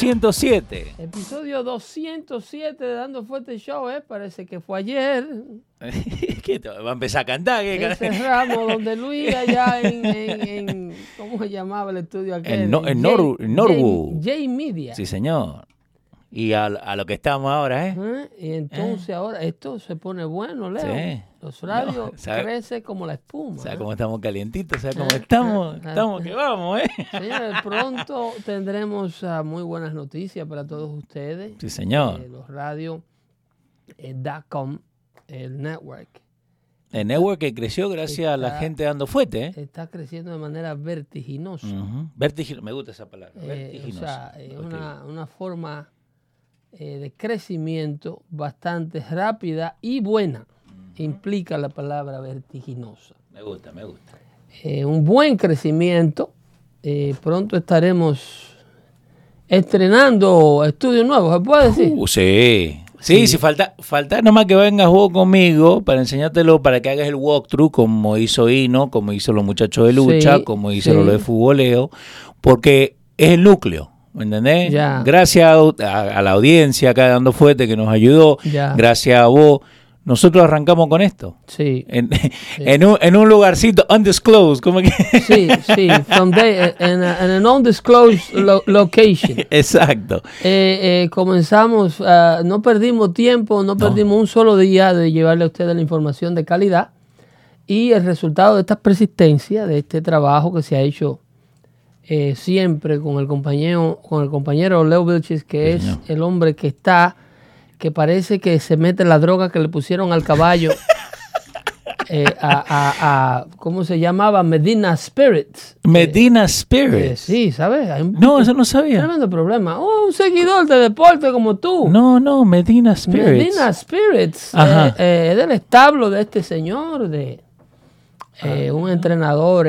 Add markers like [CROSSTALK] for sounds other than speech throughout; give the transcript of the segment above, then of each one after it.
207. Episodio 207 de Dando Fuerte Show, ¿eh? Parece que fue ayer. [LAUGHS] ¿Qué te- ¿Va a empezar a cantar? ¿Qué ramo donde Luis allá en, en- en- ¿cómo se llamaba el estudio aquel? En No- en J- Nor- en Norwood. J, J Media. Sí, señor. Y a, a lo que estamos ahora, ¿eh? ¿Eh? Y entonces ahora esto se pone bueno, Leo. Sí. Los radios No, crecen como la espuma. ¿Sabes ¿eh? cómo estamos calientitos? ¿Sabes cómo Ah, estamos? ah, Estamos ah. que vamos, ¿eh? Señores, [LAUGHS] pronto tendremos ah, muy buenas noticias para todos ustedes. Sí, señor. Eh, los radios eh, .com, el network, El network que creció gracias a la gente dando fuerte, ¿eh? está creciendo de manera vertiginosa. Ujú. Vertigino- me gusta esa palabra. Eh, o vertiginosa. sea, eh, Ok. una, una forma eh, de crecimiento bastante rápida y buena. Implica la palabra vertiginosa. Me gusta, me gusta. Eh, un buen crecimiento. Eh, pronto estaremos estrenando estudios nuevos, ¿se puede decir? Uh, sí. Sí, si falta, falta nomás que vengas vos conmigo para enseñártelo, para que hagas el walkthrough como hizo Hino, como hizo los muchachos de lucha, Sí, como hicieron sí. los de futboleo, porque es el núcleo, ¿me entendés? Ya. Gracias a, a- a la audiencia acá dando fuerte que nos ayudó, Ya. gracias a vos, nosotros arrancamos con esto. Sí, En, [LAUGHS] en, un, en un lugarcito undisclosed, como que... sí, sí. From there, en, an undisclosed lo- location. Exacto. Eh, eh, comenzamos, ah, no perdimos tiempo, no, perdimos un solo día de llevarle a ustedes la información de calidad y el resultado de esta persistencia, de este trabajo que se ha hecho eh, siempre con el compañero, con el compañero Leo Vilches, que Sí, es señor. el hombre que está, que parece que se mete la droga que le pusieron al caballo. [LAUGHS] eh, a, a- a- ¿cómo se llamaba? Medina Spirits. Medina Eh, Spirits. sí, ¿sabes? Hay un No, eso no sabía. Tremendo problema. Oh, un seguidor de deporte como tú. No, no, Medina Spirits. Medina Spirits. Eh, eh, es del establo de este señor, de eh, un entrenador.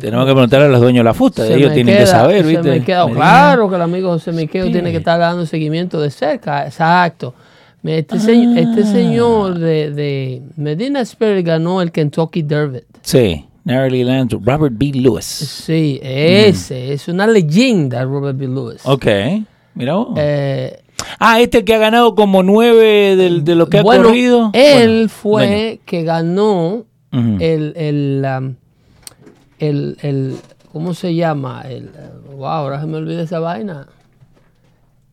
Tenemos que preguntarle a los dueños de la fusta, ellos me tienen que saber, ¿viste? claro que el amigo José Miqueo Sí. tiene que estar dando seguimiento de cerca. Exacto. Este, señor, este Ah. señor de, de Medina Spirit ganó el Kentucky Derby. Sí, Narrowly Land, Robert B. Lewis. Sí, ese es una leyenda, Robert B. Lewis. Ok, mira vos. Eh, ah, este que ha ganado como nueve del- de lo que ha corrido. Él Bueno, fue que ganó el, el, um, el, el- ¿cómo se llama? El, wow, ahora se me olvida esa vaina.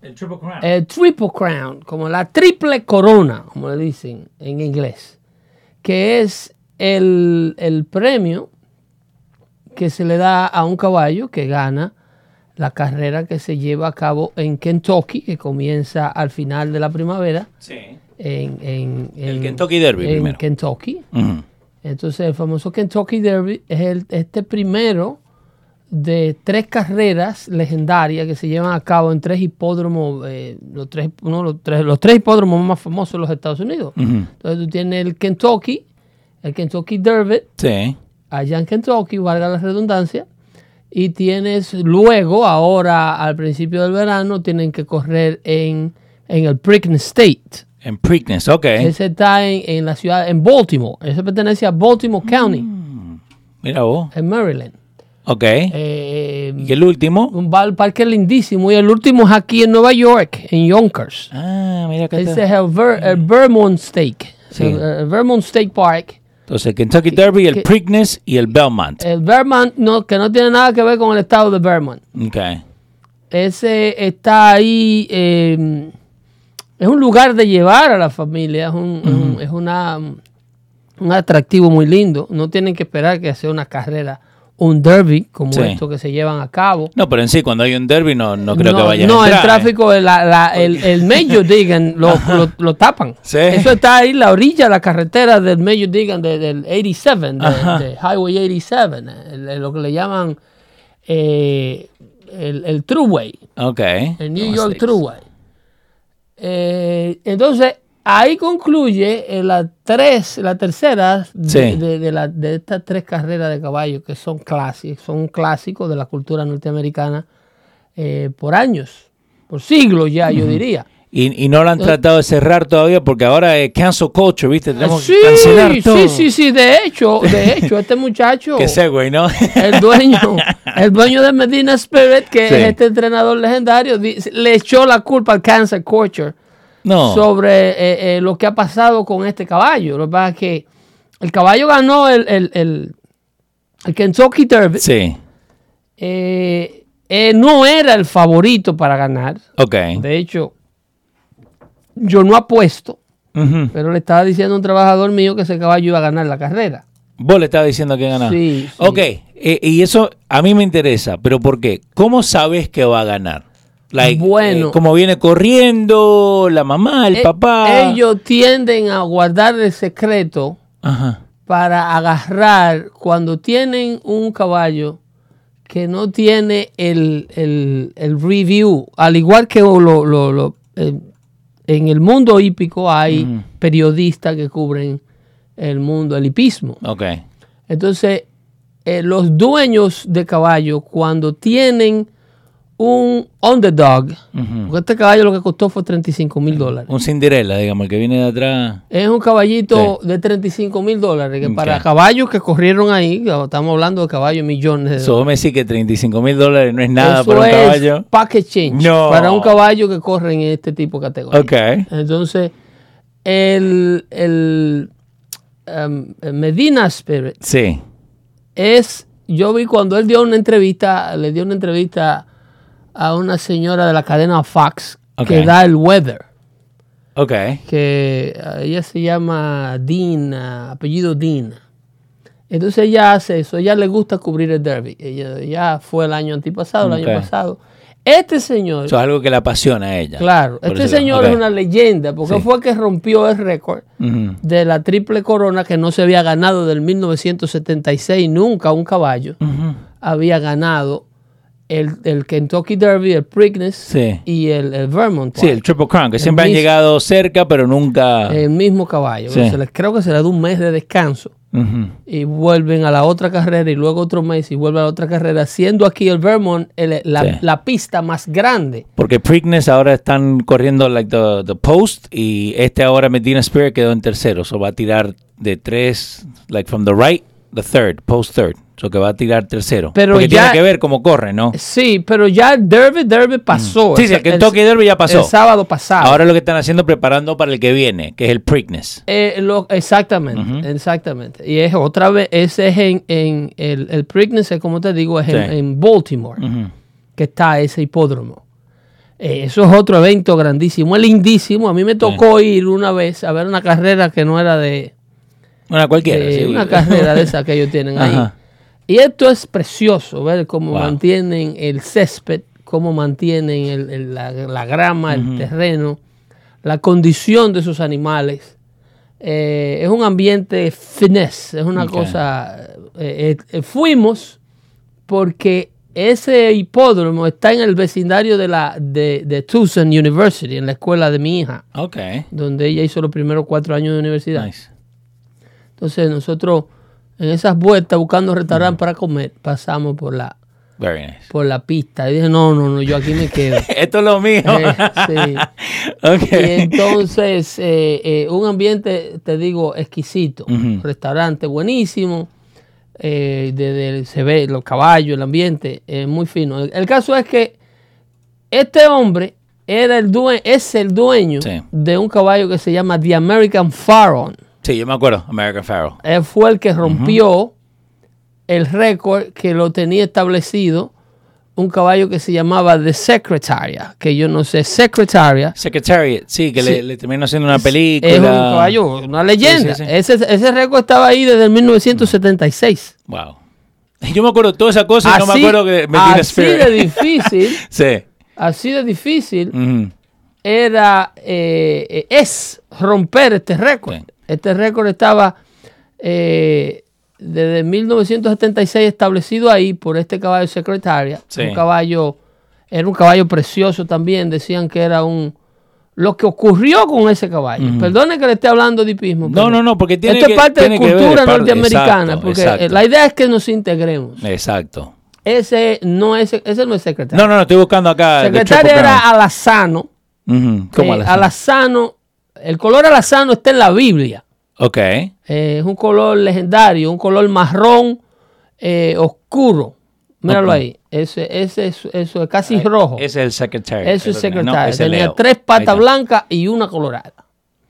El Triple Crown. El Triple Crown, como la triple corona, como le dicen en inglés, que es el, el premio que se le da a un caballo que gana la carrera que se lleva a cabo en Kentucky, que comienza al final de la primavera. sí. En, en- El en- Kentucky Derby en primero. Kentucky. Entonces, el famoso Kentucky Derby es el, este primero de tres carreras legendarias que se llevan a cabo en tres hipódromos, eh, los, tres, uno, los, tres, los tres hipódromos más famosos de los Estados Unidos. Entonces, tú tienes el Kentucky, el Kentucky Derby, Sí. allá en Kentucky, valga la redundancia, y tienes luego, ahora al principio del verano, tienen que correr en, en el Preakness State, En Preakness, ok. Ese está en, en la ciudad, en Baltimore. Ese pertenece a Baltimore County, Mira vos. en Maryland. Ok. Eh, y el último. un bar- parque lindísimo. Y el último es aquí en Nueva York, en Yonkers. Ah, mira acá Ese está. es el, Ver- el Vermont State. Sí. El, el Vermont State Park. Entonces, Kentucky Derby, el que- Preakness y el Belmont. El Vermont, no, que no tiene nada que ver con el estado de Vermont. Ok. Ese está ahí. eh, es un lugar de llevar a la familia. Es, un, un- es una, un atractivo muy lindo. No tienen que esperar que sea una carrera, un derby como Sí. esto que se llevan a cabo. No, pero en sí, cuando hay un derby, no, no creo que vayan no, a entrar. el tráfico, la- la- el, el Major Digan lo, [LAUGHS] lo- lo tapan. Sí. Eso está ahí, la orilla de la carretera del Major Digan, de- del 87, de, de Highway 87, el- lo que le llaman eh, el, el Thruway, Ok. el New No York mistakes. Eh, entonces, ahí concluye eh, la tres, la tercera de, Sí. de- de la- de estas tres carreras de caballo que son clásicos, son clásicos de la cultura norteamericana eh, por años, por siglos ya, yo diría. Y, y no lo han tratado de cerrar todavía porque ahora es cancel culture, ¿viste? Tenemos Sí, que cancelar todo. sí, sí, sí, de hecho, de [LAUGHS] hecho, este muchacho, Que güey, ¿no? el dueño, [LAUGHS] el dueño de Medina Spirit, que Sí. es este entrenador legendario, le echó la culpa al cancer culture. no. sobre eh, eh, lo que ha pasado con este caballo. Lo que pasa es que el caballo ganó el, el, el- el Kentucky Derby. Sí. Eh, no era el favorito para ganar. Ok. De hecho, yo no apuesto, pero le estaba diciendo a un trabajador mío que ese caballo iba a ganar la carrera. Vos le estabas diciendo que ganaba. Sí, sí. Ok, eh, y eso a mí me interesa, pero ¿por qué? ¿Cómo sabes que va a ganar? Like, Bueno. eh, como viene corriendo la mamá, el Eh, papá. Ellos tienden a guardar el secreto Ajá. para agarrar cuando tienen un caballo que no tiene el, el- el review, al igual que lo, lo- lo- en el mundo hípico hay periodistas que cubren el mundo, el hipismo. Ok. Entonces, eh, los dueños de caballo, cuando tienen un underdog, porque este caballo lo que costó fue 35 mil dólares. Un Cinderella, digamos, el que viene de atrás. Es un caballito de 35 mil dólares, que para caballos que corrieron ahí, estamos hablando de caballos millones de Eso vos me decís que 35 mil dólares no es nada Eso para un es caballo. package change No. para un caballo que corre en este tipo de categoría. Ok. Entonces, el, el, um, el Medina Spirit Sí. es, yo vi cuando él dio una entrevista, le dio una entrevista a una señora de la cadena Fox que da el weather, Ok. que uh, ella se llama Dean, uh, apellido Dean. Entonces ella hace eso, ella le gusta cubrir el derby. Ella ya fue el año antipasado, el año pasado. Este señor, Eso es algo que le apasiona a ella. claro, este señor es una leyenda porque Sí. fue que rompió el récord de la triple corona que no se había ganado del 1976, nunca un caballo había ganado el, el Kentucky Derby, el Preakness Sí. y el, el Vermont. Sí, el. Triple Crown, que siempre han llegado cerca, pero nunca. el mismo caballo. Sí. Se les- creo que se le da un mes de descanso y vuelven a la otra carrera y luego otro mes y vuelven a la otra carrera, siendo aquí el Vermont la, Sí. la pista más grande. Porque Preakness ahora están corriendo like the, the post y este ahora Medina Spirit quedó en tercero. So va a tirar de tres, like from the right, the third, post third. So que va a tirar tercero. Pero Porque ya- tiene que ver cómo corre, ¿no? Sí, pero ya el Derby, Derby pasó. Mm. Sí, sí, el Kentucky Derby ya pasó. El sábado pasado. Ahora lo que están haciendo preparando para el que viene, que es el Preakness. Eh, lo- exactamente, exactamente. Y es otra vez, ese es en, en el, el Preakness, es como te digo, es en, Sí. en Baltimore, que está ese hipódromo. Eh, eso es otro evento grandísimo, es lindísimo. A mí me tocó ir una vez a ver una carrera que no era de, Una cualquiera. de sí. una carrera de esa que ellos tienen ahí. Ajá. Y esto es precioso, ver cómo Wow. mantienen el césped, cómo mantienen el- el- la, la grama, el terreno, la condición de esos animales. Eh, es un ambiente finesse, es una cosa... eh, eh, fuimos porque ese hipódromo está en el vecindario de, la, de, de Tucson University, en la escuela de mi hija, Ok. donde ella hizo los primeros cuatro años de universidad. Nice. Entonces nosotros en esas vueltas buscando restaurantes para comer, pasamos por la Very nice. por la pista. Y dije, no, no, no, yo aquí me quedo. [LAUGHS] Esto es lo mío. Eh, sí. [LAUGHS] Y entonces, eh, eh, un ambiente, te digo, exquisito. Restaurante buenísimo. eh, el- se ve los caballos, el ambiente, muy fino. El, el caso es que este hombre era el due- es el dueño Sí. de un caballo que se llama The American Pharaoh. Sí, yo me acuerdo. American Pharaoh. Él fue el que rompió el récord que lo tenía establecido un caballo que se llamaba The Secretaria, que yo no sé, Secretaria. Secretariat, sí, que Sí. Le, le terminó haciendo una película. Es un caballo, una leyenda. Sí, sí, sí. Ese, ese récord estaba ahí desde el 1976. Wow. [LAUGHS] Yo me acuerdo toda esa cosa y no me acuerdo que Medina así de difícil, [LAUGHS] sí. así de difícil era, eh, es romper este récord. Este récord estaba eh, desde 1976 establecido ahí por este caballo secretaria. Sí. Un caballo, era un caballo precioso también, decían que era un... Lo que ocurrió con ese caballo. Perdone que le esté hablando de hipismo. No, no, no, porque tiene Esto que- es parte de tiene cultura norteamericana, exacto, porque exacto. eh, la idea es que nos integremos. Exacto. Ese no es, ese no es secretario. No, no, no, estoy buscando acá. Secretario era alazano. Ujú, que ¿Cómo alazano? alazano, el color alazano está en la Biblia. Ok. Eh, es un color legendario, un color marrón eh, oscuro. Míralo ahí. Ese, ese es, eso es casi rojo. Ese es el secretario. Eso es No, secretario. Tenía Leo. tres patas blancas y una colorada.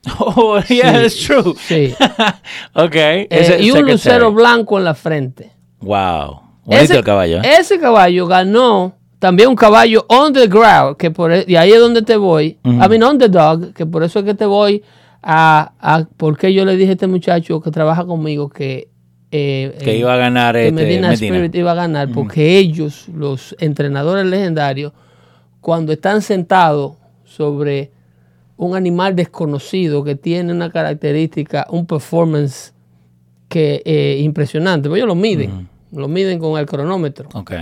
[LAUGHS] Oh, yeah, it's true. Sí. [LAUGHS] ok. Eh, ese y un secretary. lucero blanco en la frente. Wow. Bonito Ese, el caballo. ese caballo ganó también un caballo on the ground, que por e- y ahí es donde te voy. I mean, underdog, que por eso es que te voy a, a porque yo le dije a este muchacho que trabaja conmigo que eh, que iba a ganar que este, Medina, Medina. Spirit iba a ganar, porque ellos, los entrenadores legendarios, cuando están sentados sobre un animal desconocido que tiene una característica, un performance que eh, impresionante, pues ellos lo miden, lo miden con el cronómetro. Ok.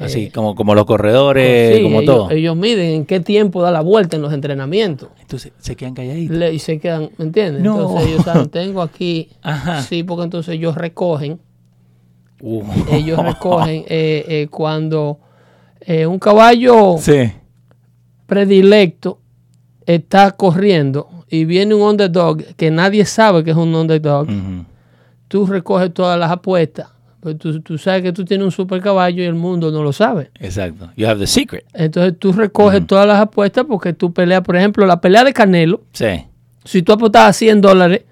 Así como, como los corredores, Sí, como ellos, todo. ellos miden en qué tiempo da la vuelta en los entrenamientos. Entonces se quedan calladitos. Le- y se quedan, ¿me entiendes? No. Entonces ellos saben, [LAUGHS] tengo aquí, Ajá. sí, porque entonces ellos recogen Uh. ellos [LAUGHS] recogen eh, eh, cuando eh, un caballo Sí. predilecto está corriendo y viene un underdog que nadie sabe que es un underdog, Ujú. tú recoges todas las apuestas. Pues tú, tú sabes que tú tienes un super caballo y el mundo no lo sabe. Exacto. You have the secret. Entonces tú recoges todas las apuestas porque tú peleas, por ejemplo, la pelea de Canelo. Sí. Si tú apostabas 100 dólares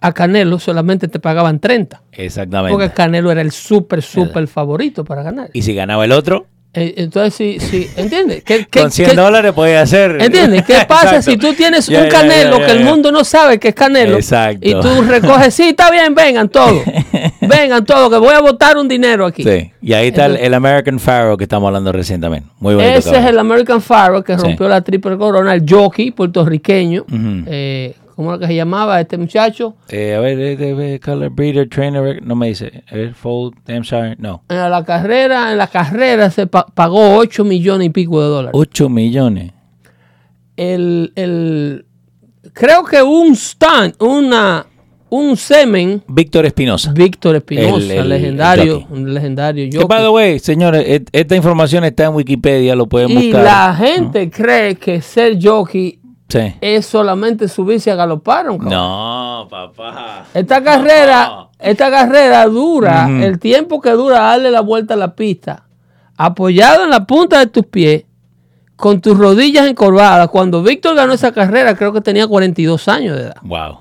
a Canelo, solamente te pagaban 30. Exactamente. Porque Canelo era el súper, súper favorito para ganar. Y si ganaba el otro, Entonces, sí, sí, ¿entiendes? ¿Qué, qué- con 100 qué- dólares podía hacer. ¿Entiendes? ¿Qué [LAUGHS] pasa si tú tienes un canelo que el mundo no sabe que es canelo? Exacto. Y tú recoges, sí, está bien, vengan todos. [LAUGHS] vengan todos, que voy a botar un dinero aquí. Sí. Y ahí está el, el American Pharaoh que estamos hablando recién también. Muy bonito. Ese es el American Pharaoh que Sí. rompió la triple corona, el jockey puertorriqueño. Ujú. Eh, ¿Cómo era que se llamaba este muchacho? Eh, a ver, eh, color breeder, trainer, no me dice. A ver, fold, Hampshire, no. En la carrera, en la carrera se pa- pagó 8 millones y pico de dólares. 8 millones. El, el- creo que un stunt, una, un semen Víctor Espinosa. Víctor Espinosa, El- el- legendario, el legendario Que, by the way, señores, et- esta información está en Wikipedia, lo pueden Y buscar. la gente cree que ser jockey Sí. es solamente subirse a galopar. caballo. No, papá. Esta carrera, esta carrera dura, el tiempo que dura darle la vuelta a la pista, apoyado en la punta de tus pies, con tus rodillas encorvadas. Cuando Víctor ganó esa carrera, creo que tenía 42 años de edad. Wow.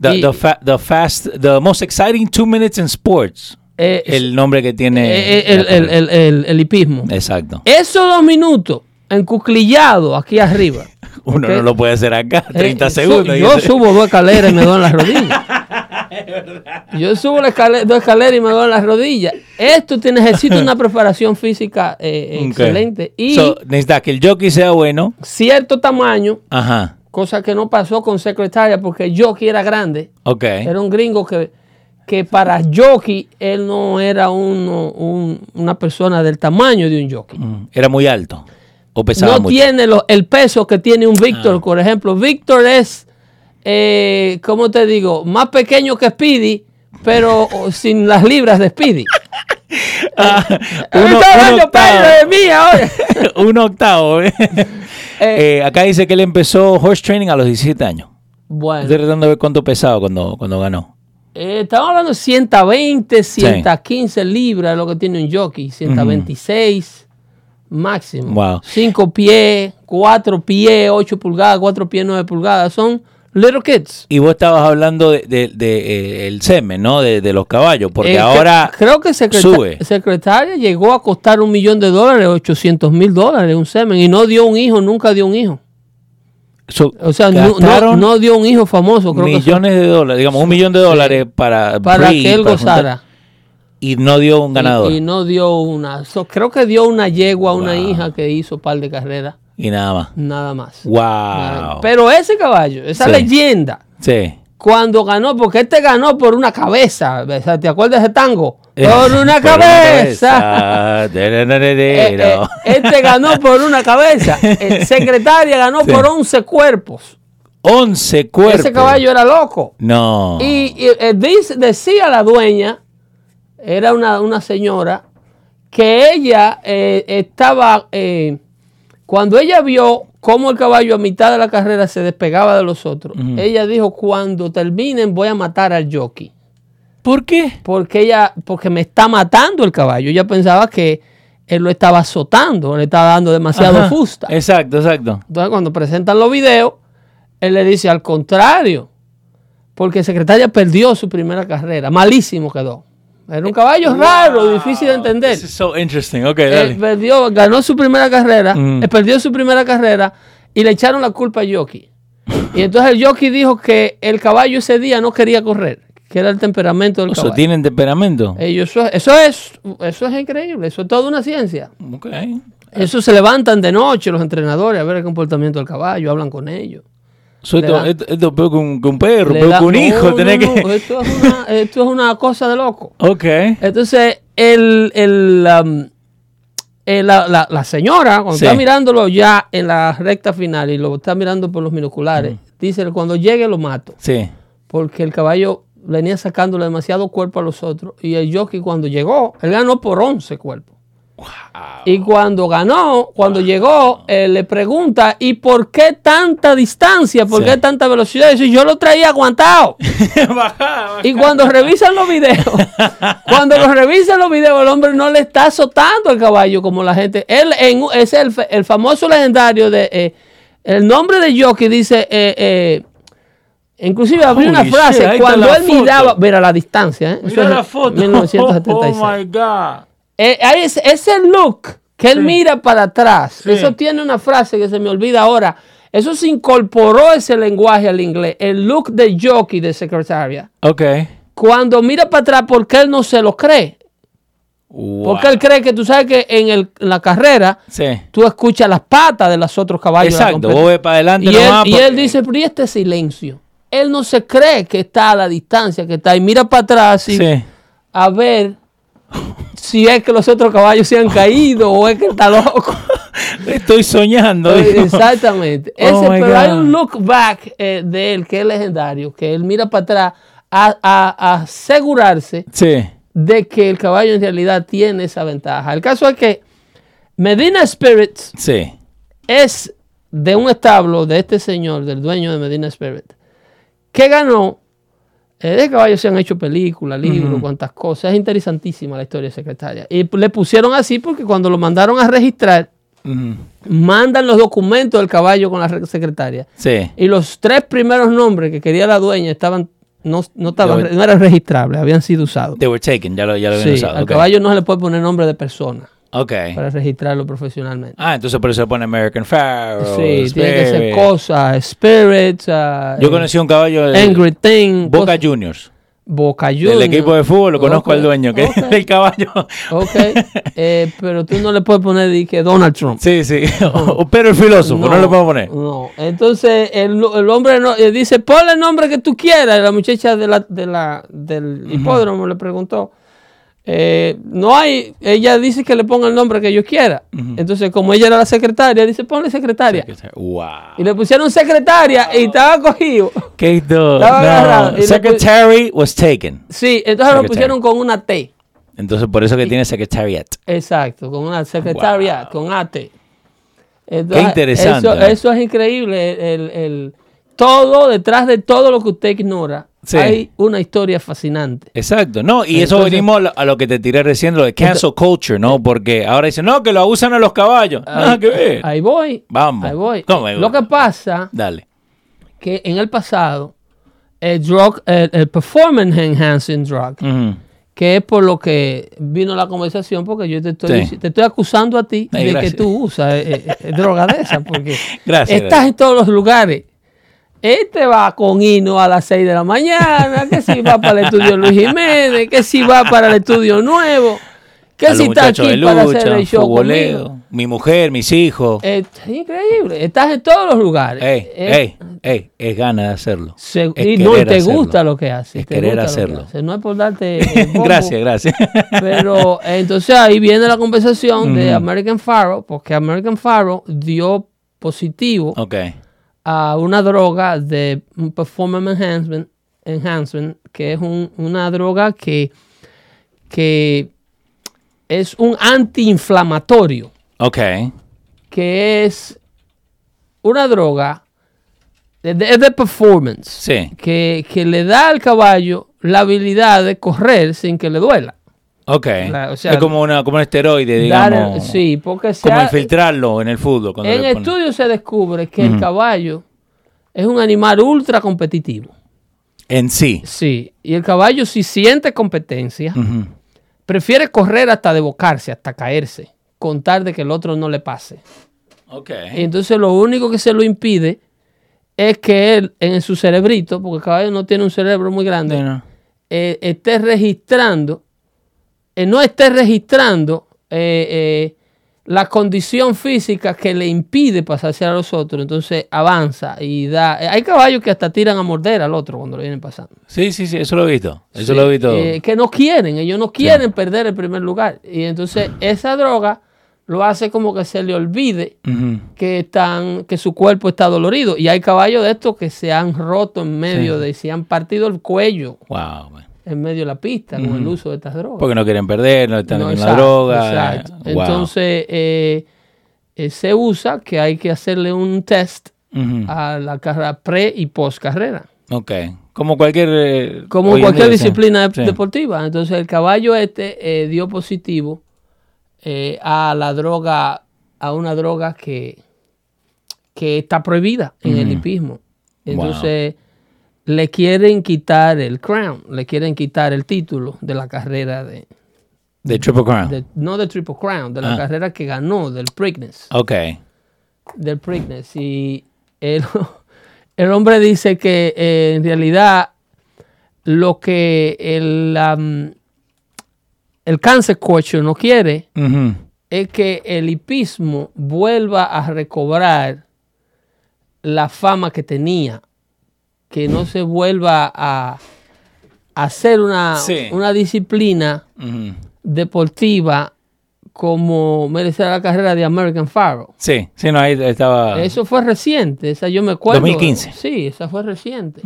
The, Y- the, fa- the fast, the most exciting two minutes in sports. Eh, el nombre que tiene. eh, eh, el, el- el- el- hipismo. Exacto. Esos dos minutos encuclillado aquí arriba. [LAUGHS] Uno no lo puede hacer acá, 30 Eh, segundos. yo subo dos escaleras y me doy en las rodillas. [LAUGHS] Yo subo la escalera, dos escaleras y me doy en las rodillas. Esto te necesita una preparación física eh, excelente y So, necesita que el jockey sea bueno. cierto tamaño, Ajá. cosa que no pasó con secretaria porque el jockey era grande. Ok. Era un gringo que, que para jockey él no era uno- un- una persona del tamaño de un jockey. Mm, Era muy alto. O no mucho. tiene lo- el peso que tiene un Víctor, Ah. por ejemplo. Víctor es, eh, ¿cómo te digo? Más pequeño que Speedy, pero [LAUGHS] sin las libras de Speedy. [LAUGHS] Ah, un octavo. perro de mí [LAUGHS] ahora. un octavo. ¿eh? Eh, acá dice que él empezó horse training a los 17 años. Bueno, Estoy tratando de ver cuánto pesaba cuando, cuando ganó. eh, estamos hablando de 120, 115 libras es lo que tiene un jockey, 126 máximo. Wow. 5 pies, 4 pies, 8 pulgadas, 4 pies, 9 pulgadas. Son little kids. Y vos estabas hablando de, de- de, eh, el semen, ¿no? De, de los caballos, porque Eh, ahora cre- creo que secreta- sube. secretaria llegó a costar un millón de dólares, 800 mil dólares un semen y no dio un hijo, nunca dio un hijo. so- O sea, no, no, gastaron no dio un hijo famoso, creo que millones de dólares, digamos, un millón de dólares para, para que él para juntar, gozara. Y no dio un ganador. Y, Y, y no dio una. so, creo que dio una yegua a una hija que hizo un par de carreras, nada más. nada más. Wow. Pero ese caballo, esa Sí. leyenda, sí. cuando ganó, porque este ganó por una cabeza, ¿te acuerdas de ese tango? [LAUGHS] Eh, Por una por cabeza. [LAUGHS] Eh, eh, este ganó por una cabeza. [LAUGHS] Eh, secretaria ganó Sí. por 11 cuerpos. 11 cuerpos. Ese caballo era loco. No. Y, y, eh, dice- decía la dueña, era una, una señora, que ella eh, estaba, eh, cuando ella vio cómo el caballo a mitad de la carrera se despegaba de los otros, ella dijo, cuando terminen voy a matar al jockey. ¿Por qué? Porque ella, porque me está matando el caballo. Ella pensaba que él lo estaba azotando, le estaba dando demasiado Ajá. fusta. Exacto, exacto. Entonces, cuando presentan los videos, él le dice al contrario, porque Secretaria perdió su primera carrera, malísimo quedó. Era un caballo raro, difícil de entender. This is so interesting. Ok, Él dale. perdió, ganó su primera carrera, Mm. él perdió su primera carrera y le echaron la culpa al jockey. Y entonces el jockey dijo que el caballo ese día no quería correr, que era el temperamento del Eso caballo. tienen temperamento. Ellos, eso, eso es, eso es increíble, eso es toda una ciencia. Ok. Eso se levantan de noche los entrenadores a ver el comportamiento del caballo, hablan con ellos. So, esto, da- esto, esto es peor que un, que un perro, peor da- que un no, hijo. no, tenés no, que... esto, es una, esto es una cosa de loco. Ok. Entonces, el, el, um, eh, la, la- la señora, cuando Sí. está mirándolo ya en la recta final y lo está mirando por los binoculares, dice, cuando llegue lo mato. Sí. Porque el caballo venía sacándole demasiado cuerpo a los otros. Y el jockey cuando llegó, él ganó por 11 cuerpos. Y cuando ganó, cuando llegó, eh, le pregunta, ¿y por qué tanta distancia? ¿Por Sí. qué tanta velocidad? Y dice, yo lo traía aguantado. [LAUGHS] Y cuando revisan los videos, [LAUGHS] cuando los revisan los videos, el hombre no le está azotando al caballo como la gente. Él en- es el, fa- el famoso legendario de eh, el nombre de jockey dice, eh, eh, inclusive había una frase shit, cuando él foto. miraba, mira la distancia, ¿eh? Eso Mira es la foto. 1976. [LAUGHS] Oh, my God. Eh, es- ese look que él Sí. mira para atrás, Sí. eso tiene una frase que se me olvida ahora. Eso se incorporó ese lenguaje al inglés, el look de jockey de secretaria. Ok. Cuando mira para atrás, porque él no se lo cree. Porque él cree que tú sabes que en, el- en la carrera Sí. tú escuchas las patas de los otros caballos. Exacto. Vos ves para adelante y, él, nomás. y porque- él dice, pero ¿y este silencio? Él no se cree que está a la distancia que está y mira para atrás y Sí. a ver si es que los otros caballos se han caído o es que está loco. [LAUGHS] Estoy soñando. Exactamente. Oh Ese, pero hay God. un look back eh, de él que es legendario, que él mira para atrás a, a- a asegurarse Sí. de que el caballo en realidad tiene esa ventaja. El caso es que Medina Spirits Sí. es de un establo de este señor, del dueño de Medina Spirit, que ganó. Eh, de caballos se han hecho películas, libros, cuantas cosas. Es interesantísima la historia secretaria. Y le pusieron así porque cuando lo mandaron a registrar, mandan los documentos del caballo con la re- secretaria. Sí. Y los tres primeros nombres que quería la dueña estaban no, no, estaban, no eran registrables, habían sido usados. They were taken. Ya lo, ya lo habían Sí, usado. al caballo no se le puede poner nombre de persona Ok. para registrarlo profesionalmente. Ah, entonces por eso le pone American Pharaoh. sí, tiene que ser Spirit. cosas, spirits, ah, Yo conocí un caballo de Angry Thing, Boca cosas- Juniors. Boca Del Juniors. equipo de fútbol lo conozco al dueño, que es el caballo. ok, eh, pero tú no le puedes poner que Donald Trump. Sí, sí. [LAUGHS] O Pedro el filósofo, no, le puedo poner. No, entonces el, el hombre no, eh, dice, ponle el nombre que tú quieras. La muchacha de la, de la, del hipódromo le preguntó, eh, no hay, ella dice que le ponga el nombre que yo quiera. Entonces, como ella era la secretaria, dice, ponle secretaria. Wow. Y le pusieron secretaria y estaba cogido. Qué no. Secretary was taken. Sí, entonces lo pusieron con una T. Entonces, por eso que tiene secretariat. Exacto, con una secretaria, Wow. con ATE. Qué interesante. Eso, eso es increíble. El, el- todo, detrás de todo lo que usted ignora, Sí. hay una historia fascinante. Exacto, no, y eso venimos a lo, que te tiré recién, lo de cancel culture, ¿no? Porque ahora dicen, no, que lo abusan a los caballos. Nada Ahí- que ver. Ahí voy. Vamos. Ahí voy. No, Lo que pasa Dale. que en el pasado, el drug, el, el performance enhancing drug, que es por lo que vino la conversación, porque yo te estoy, Sí. te estoy acusando a ti Ay, de gracias. que tú usas eh, eh, eh, droga de esa, porque [LAUGHS] Gracias, estás gracias. en todos los lugares. Este va con hino a las 6 de la mañana, que si va para el estudio Luis Jiménez, que si va para el estudio nuevo, que A si está aquí de para hacer el show futboleo, conmigo. mi mujer, mis hijos. Es increíble, estás en todos los lugares. Ey, Es- ey, ey, es gana de hacerlo. se- y no, te hacerlo. gusta lo que haces. Es querer que hacerlo. haces. No es por darte. [LAUGHS] bombo, gracias, gracias. Pero entonces ahí viene la conversación de Ujú. American Pharaoh, porque American Pharaoh dio positivo ok, a una droga de un performance enhancement, enhancement que es un- una droga que, que es un antiinflamatorio, ok, que es una droga de- es de performance, sí, que, que le da al caballo la habilidad de correr sin que le duela. Ok. La- o sea, es como, una, como un esteroide, Dar el- digamos. sí, porque se Como ha- infiltrarlo en el fútbol. en le ponen- estudios se descubre que el caballo es un animal ultra competitivo. En sí. Sí, y el caballo si siente competencia, prefiere correr hasta desbocarse, hasta caerse, con tal de que el otro no le pase. Ok. Y entonces lo único que se lo impide es que él en su cerebrito, porque el caballo no tiene un cerebro muy grande, eh, esté registrando, eh, no esté registrando eh, eh, la condición física que le impide pasarse a los otros, entonces avanza y da. eh, hay caballos que hasta tiran a morder al otro cuando lo vienen pasando. Sí, sí, sí, eso lo he visto. Eso Sí, lo he visto. eh, que no quieren, ellos no quieren perder el primer lugar. Y entonces [CLEARS THROAT] esa droga lo hace como que se le olvide que están, que su cuerpo está dolorido. Y hay caballos de estos que se han roto en medio Sí. de, se han partido el cuello Wow, man. En medio de la pista con el uso de estas drogas. Porque no quieren perder, no están No, en la droga. exacto. eh, wow. Entonces eh, eh, se usa que hay que hacerle un test a la carrera pre y post carrera. Ok. Como cualquier. eh, Como cualquier día, disciplina Sí. deportiva. Entonces el caballo este dio positivo a la droga, a una droga que, que está prohibida en el hipismo. Entonces le quieren quitar el crown, le quieren quitar el título de la carrera de, De Triple Crown. de- no de Triple Crown, de la Ah. carrera que ganó, del Preakness. Ok. Del Preakness. Y el, [LAUGHS] el hombre dice que eh, en realidad lo que el, um, el Cancer Coach no quiere es que el hipismo vuelva a recobrar la fama que tenía, que no se vuelva a, a hacer una, Sí. una disciplina deportiva como merece la carrera de American Pharaoh. Sí, sí, no, ahí estaba. Eso fue reciente, esa yo me acuerdo. 2015. Sí, esa fue reciente.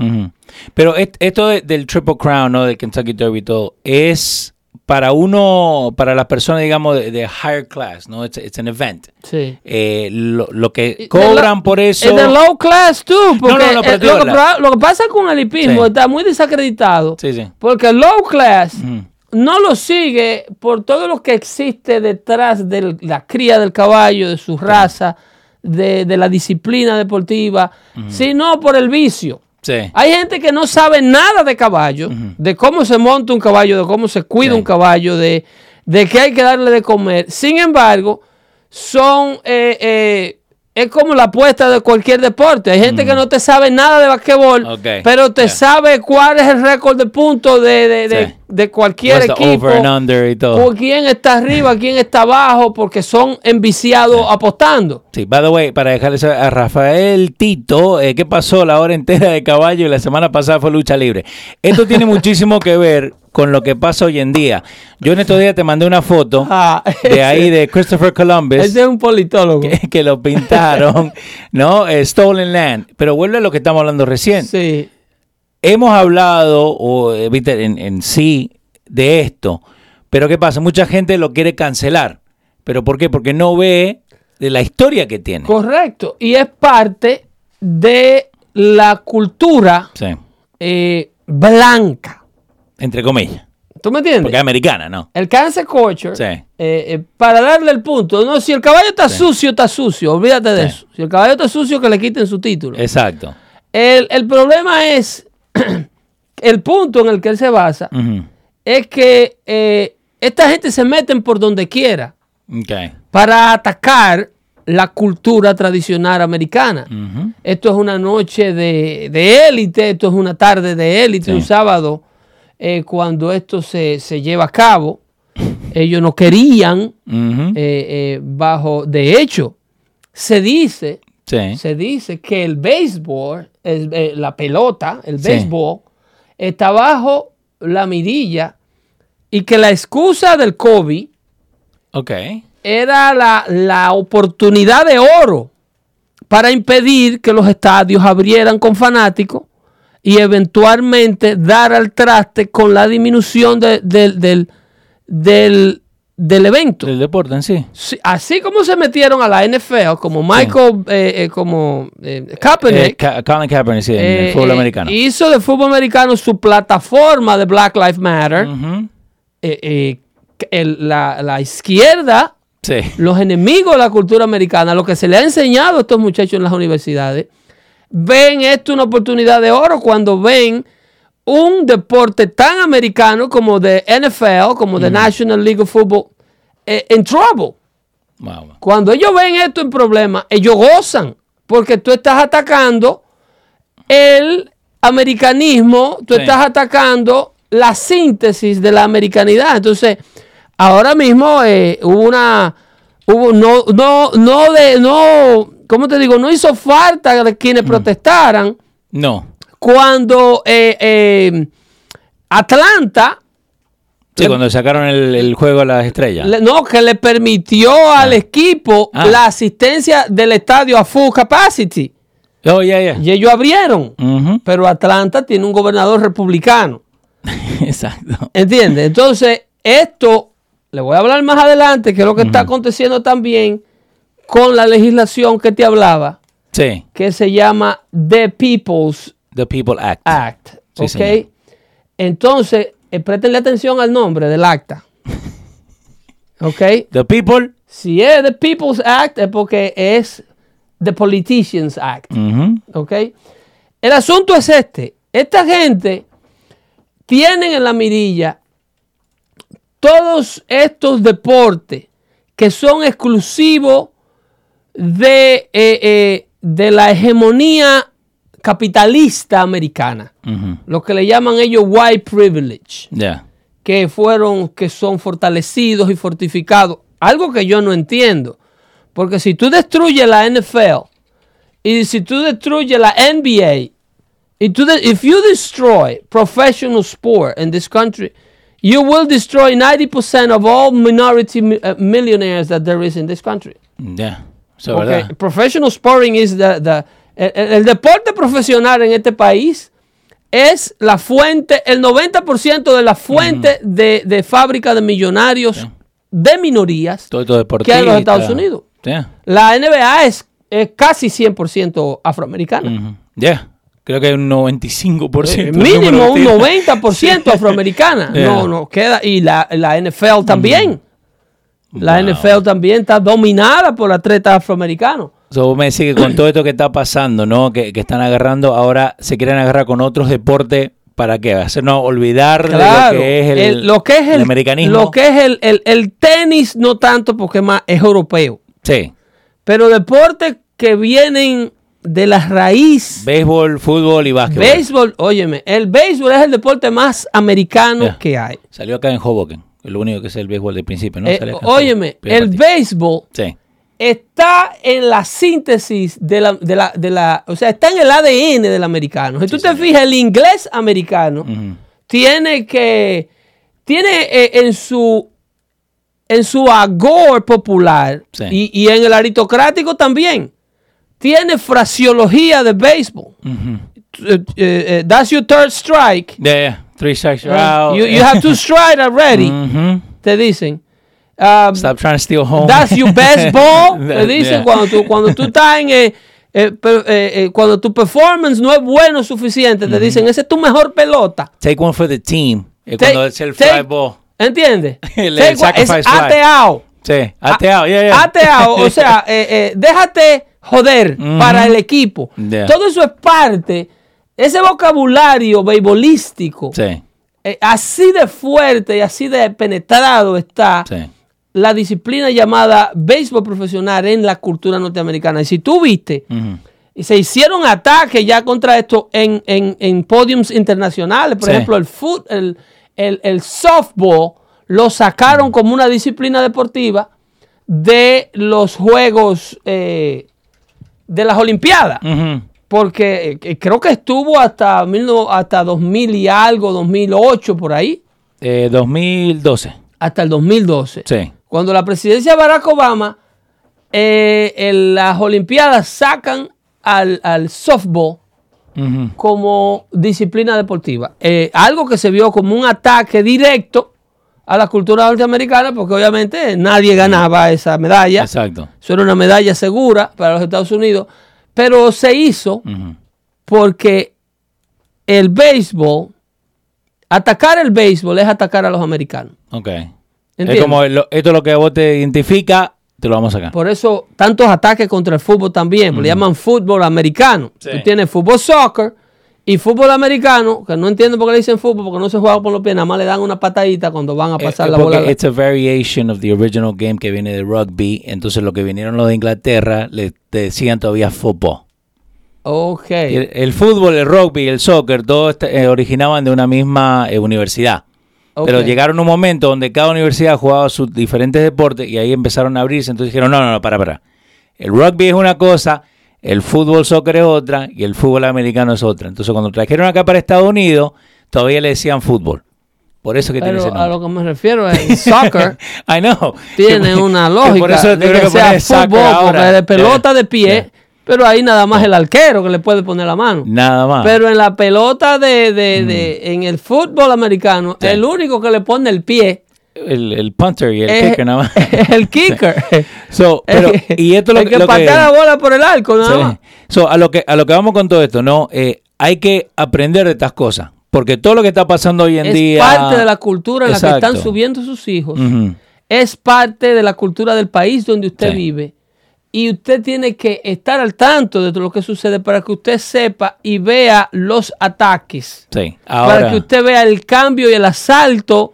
Pero esto de- del Triple Crown, ¿no? Del Kentucky Derby y todo, es para uno, para las personas, digamos, de, de higher class, ¿no? It's, an event. Sí. Eh, lo, lo que cobran lo- por eso. Es de low class too, porque no, no, pero eh, lo, que, la- pro- lo que pasa con el hipismo Sí. está muy desacreditado. Sí, sí. Porque el low class no lo sigue por todo lo que existe detrás de la cría del caballo, de su raza, de, de la disciplina deportiva, sino por el vicio. Sí. Hay gente que no sabe nada de caballo, de cómo se monta un caballo, de cómo se cuida Sí. un caballo, de, de qué hay que darle de comer. Sin embargo, son eh, eh, es como la apuesta de cualquier deporte. Hay gente que no te sabe nada de basquetbol, pero te yeah. sabe cuál es el récord de puntos de, de, de- Sí. de cualquier equipo. y todo. O quién está arriba, quién está abajo, porque son enviciados apostando. Sí, by the way, para dejarles a Rafael Tito, eh, ¿qué pasó la hora entera de caballo y la semana pasada fue lucha libre? Esto tiene [LAUGHS] muchísimo que ver con lo que pasa hoy en día. Yo en estos días te mandé una foto [LAUGHS] Ah, de ahí de Christopher Columbus. Ese es un politólogo. que, que lo pintaron, [LAUGHS] ¿no? Eh, Stolen Land. Pero vuelve a lo que estamos hablando recién. Sí. Hemos hablado, o, eh, viste, en, en sí, de esto, Pero ¿qué pasa? Mucha gente lo quiere cancelar. ¿Pero por qué? Porque no ve de la historia que tiene. Correcto. Y es parte de la cultura Sí. eh, blanca. Entre comillas. ¿Tú me entiendes? Porque es americana, ¿no? El cancel culture, Sí. eh, eh, para darle el punto, no, si el caballo está sucio, está sucio, olvídate de Sí. eso. Si el caballo está sucio, que le quiten su título. Exacto. El, el problema es, [CLEARS THROAT] el punto en el que él se basa, es que eh, esta gente se meten por donde quiera para atacar la cultura tradicional americana. Esto es una noche de de élite, esto es una tarde de élite, un sábado, eh, cuando esto se, se lleva a cabo. Ellos no querían, eh, eh, bajo, de hecho, se dice, Sí. se dice que el béisbol, el- la pelota, el Sí. béisbol, está bajo la mirilla y que la excusa del COVID era la, la oportunidad de oro para impedir que los estadios abrieran con fanáticos y eventualmente dar al traste con la disminución de- del- del, del, del evento. El deporte en sí. Sí, así como se metieron a la NFL, como Michael, eh, eh, como eh, Kaepernick, Eh, Ka- Colin Kaepernick, sí, en eh, el fútbol americano. hizo del fútbol americano su plataforma de Black Lives Matter. El- la, la izquierda Sí. los enemigos de la cultura americana, lo que se le ha enseñado a estos muchachos en las universidades, ven esto una oportunidad de oro cuando ven un deporte tan americano como de NFL, como de National League of Football, eh, en trouble. Wow. Cuando ellos ven esto en problema, ellos gozan, porque tú estás atacando el americanismo, tú Sí. estás atacando la síntesis de la americanidad. Entonces, ahora mismo eh, hubo una, hubo, no, no, no de, no, ¿cómo te digo? No hizo falta de quienes protestaran No. cuando eh, eh, Atlanta Sí, cuando sacaron el, el juego a las estrellas. le- no, que le permitió al equipo Ah. la asistencia del estadio a full capacity. Oh, ya, ya. Y ellos abrieron. Pero Atlanta tiene un gobernador republicano. [LAUGHS] Exacto. ¿Entiendes? Entonces, esto, le voy a hablar más adelante, que es lo que está aconteciendo también con la legislación que te hablaba, Sí. que se llama The People's The People Act. Act. Sí, ¿Ok? señor. Entonces, eh, préstenle atención al nombre del acta. [LAUGHS] ¿Ok? The People. Si es The People's Act es porque es The Politicians Act. ¿Ok? El asunto es este. Esta gente tienen en la mirilla todos estos deportes que son exclusivos de, eh, eh, de la hegemonía capitalista americana. Lo que le llaman ellos white privilege que fueron, que son fortalecidos y fortificados. Algo que yo no entiendo. Porque si tú destruyes la NFL y si tú destruyes la NBA, y tú if you destroy professional sport in this country, you will destroy 90% of all minority mi- uh, millionaires that there is in this country. Eso es Okay, verdad. Professional sporting is the, the- el, deporte profesional en este país es la fuente, el 90% de la fuente de, de fábrica de millonarios de minorías Todo esto que hay en los Estados Unidos. La NBA es, es casi 100% afroamericana. Ya. Creo que hay un 95%. Eh, el mínimo un de tiros. 90% afroamericana. No, no, queda. Y la, la NFL también. La Wow. NFL también está dominada por atletas afroamericanos. So, vos me decís que con todo esto que está pasando, ¿no? Que, que están agarrando, ahora se quieren agarrar con otros deportes. ¿Para qué? Hacernos olvidar Claro, de lo que es el, el- lo que es el, americanismo. Lo que es el, el- el tenis, no tanto porque más es europeo. Sí. Pero deportes que vienen de la raíz. Béisbol, fútbol y básquetbol. Béisbol, óyeme, el béisbol es el deporte más americano Yeah. que hay. Salió acá en Hoboken. Lo único que es el béisbol del principio, ¿no? Eh, óyeme, el partido. béisbol Sí. está en la síntesis de la, de la, de la, o sea, está en el ADN del americano. Si tú te fijas, el inglés americano tiene que, tiene eh, en su, en su agor popular Sí. y, y en el aristocrático también, tiene fraseología de béisbol. Eh, eh, that's your third strike. Yeah. Three strikes you're out. you, you have to strike already. Ujú. te dicen, ah, Stop trying to steal home. that's your best [LAUGHS] ball. te dicen Yeah. cuando tú, cuando tú estás en, eh, eh, eh, eh, cuando tu performance no es bueno suficiente, te dicen, esa es tu mejor pelota. Take one for the team. Es Take- cuando es el fly ball. ¿Entiendes? [LAUGHS] Es ateado. Sí, ateado, yeah, yeah. Ateado, o sea, [LAUGHS] eh, eh, déjate joder para el equipo. Todo eso es parte, ese vocabulario beisbolístico, Sí, eh, así de fuerte y así de penetrado está sí. la disciplina llamada béisbol profesional en la cultura norteamericana. Y si tú viste, y se hicieron ataques ya contra esto en, en, en podiums internacionales, por Sí. ejemplo, el, foot, el, el, el softball lo sacaron como una disciplina deportiva de los Juegos eh, de las Olimpiadas. Ujú. Porque eh, creo que estuvo hasta, mil hasta 2000 y algo, 2008 por ahí, Eh, 2012. hasta el 2012. Sí. Cuando la presidencia de Barack Obama, eh, en las Olimpiadas sacan al, al softball como disciplina deportiva. Eh, algo que se vio como un ataque directo a la cultura norteamericana, porque obviamente nadie ganaba esa medalla. Exacto. Eso era una medalla segura para los Estados Unidos, pero se hizo porque el béisbol, atacar el béisbol es atacar a los americanos. Ok. Es ¿Entiendes? como lo- esto es lo que a vos te identifica, te lo vamos a sacar. Por eso tantos ataques contra el fútbol también, le llaman fútbol americano. Sí. Tú tienes fútbol soccer y fútbol americano, que no entiendo por qué le dicen fútbol, porque no se juega con los pies, nada más le dan una patadita cuando van a Eh, pasar eh, la bola. it's a variation of the original game que viene de rugby. Entonces, lo que vinieron los de Inglaterra le decían todavía fútbol. Ok. El, el fútbol, el rugby, el soccer, todos este, eh, originaban de una misma eh, universidad. Pero llegaron un momento donde cada universidad jugaba sus diferentes deportes y ahí empezaron a abrirse. Entonces dijeron, no, no, no, para, para. El rugby es una cosa, el fútbol, soccer es otra y el fútbol americano es otra. Entonces cuando trajeron acá para Estados Unidos, todavía le decían fútbol. Por eso que tiene ese Pero a nombre. lo que me refiero es [LAUGHS] soccer. I know. tiene Que- una que lógica Por eso de que que sea fútbol, porque ahora. de pelota de pie, pero ahí nada más el arquero que le puede poner la mano. Nada más. Pero en la pelota de, de- de- en el fútbol americano, el único que le pone el pie el, el punter y el es, kicker nada más. es [LAUGHS] el [LAUGHS] kicker. So, pero, [LAUGHS] y esto es lo el que lo patea la bola por el arco, nada Sí. más. So, a lo que a lo que vamos con todo esto, no, Eh, hay que aprender de estas cosas, porque todo lo que está pasando hoy en Es día parte de la cultura en la que están subiendo sus hijos. Es parte de la cultura del país donde usted Sí. vive. Y usted tiene que estar al tanto de todo lo que sucede para que usted sepa y vea los ataques. Sí. para que usted vea el cambio y el asalto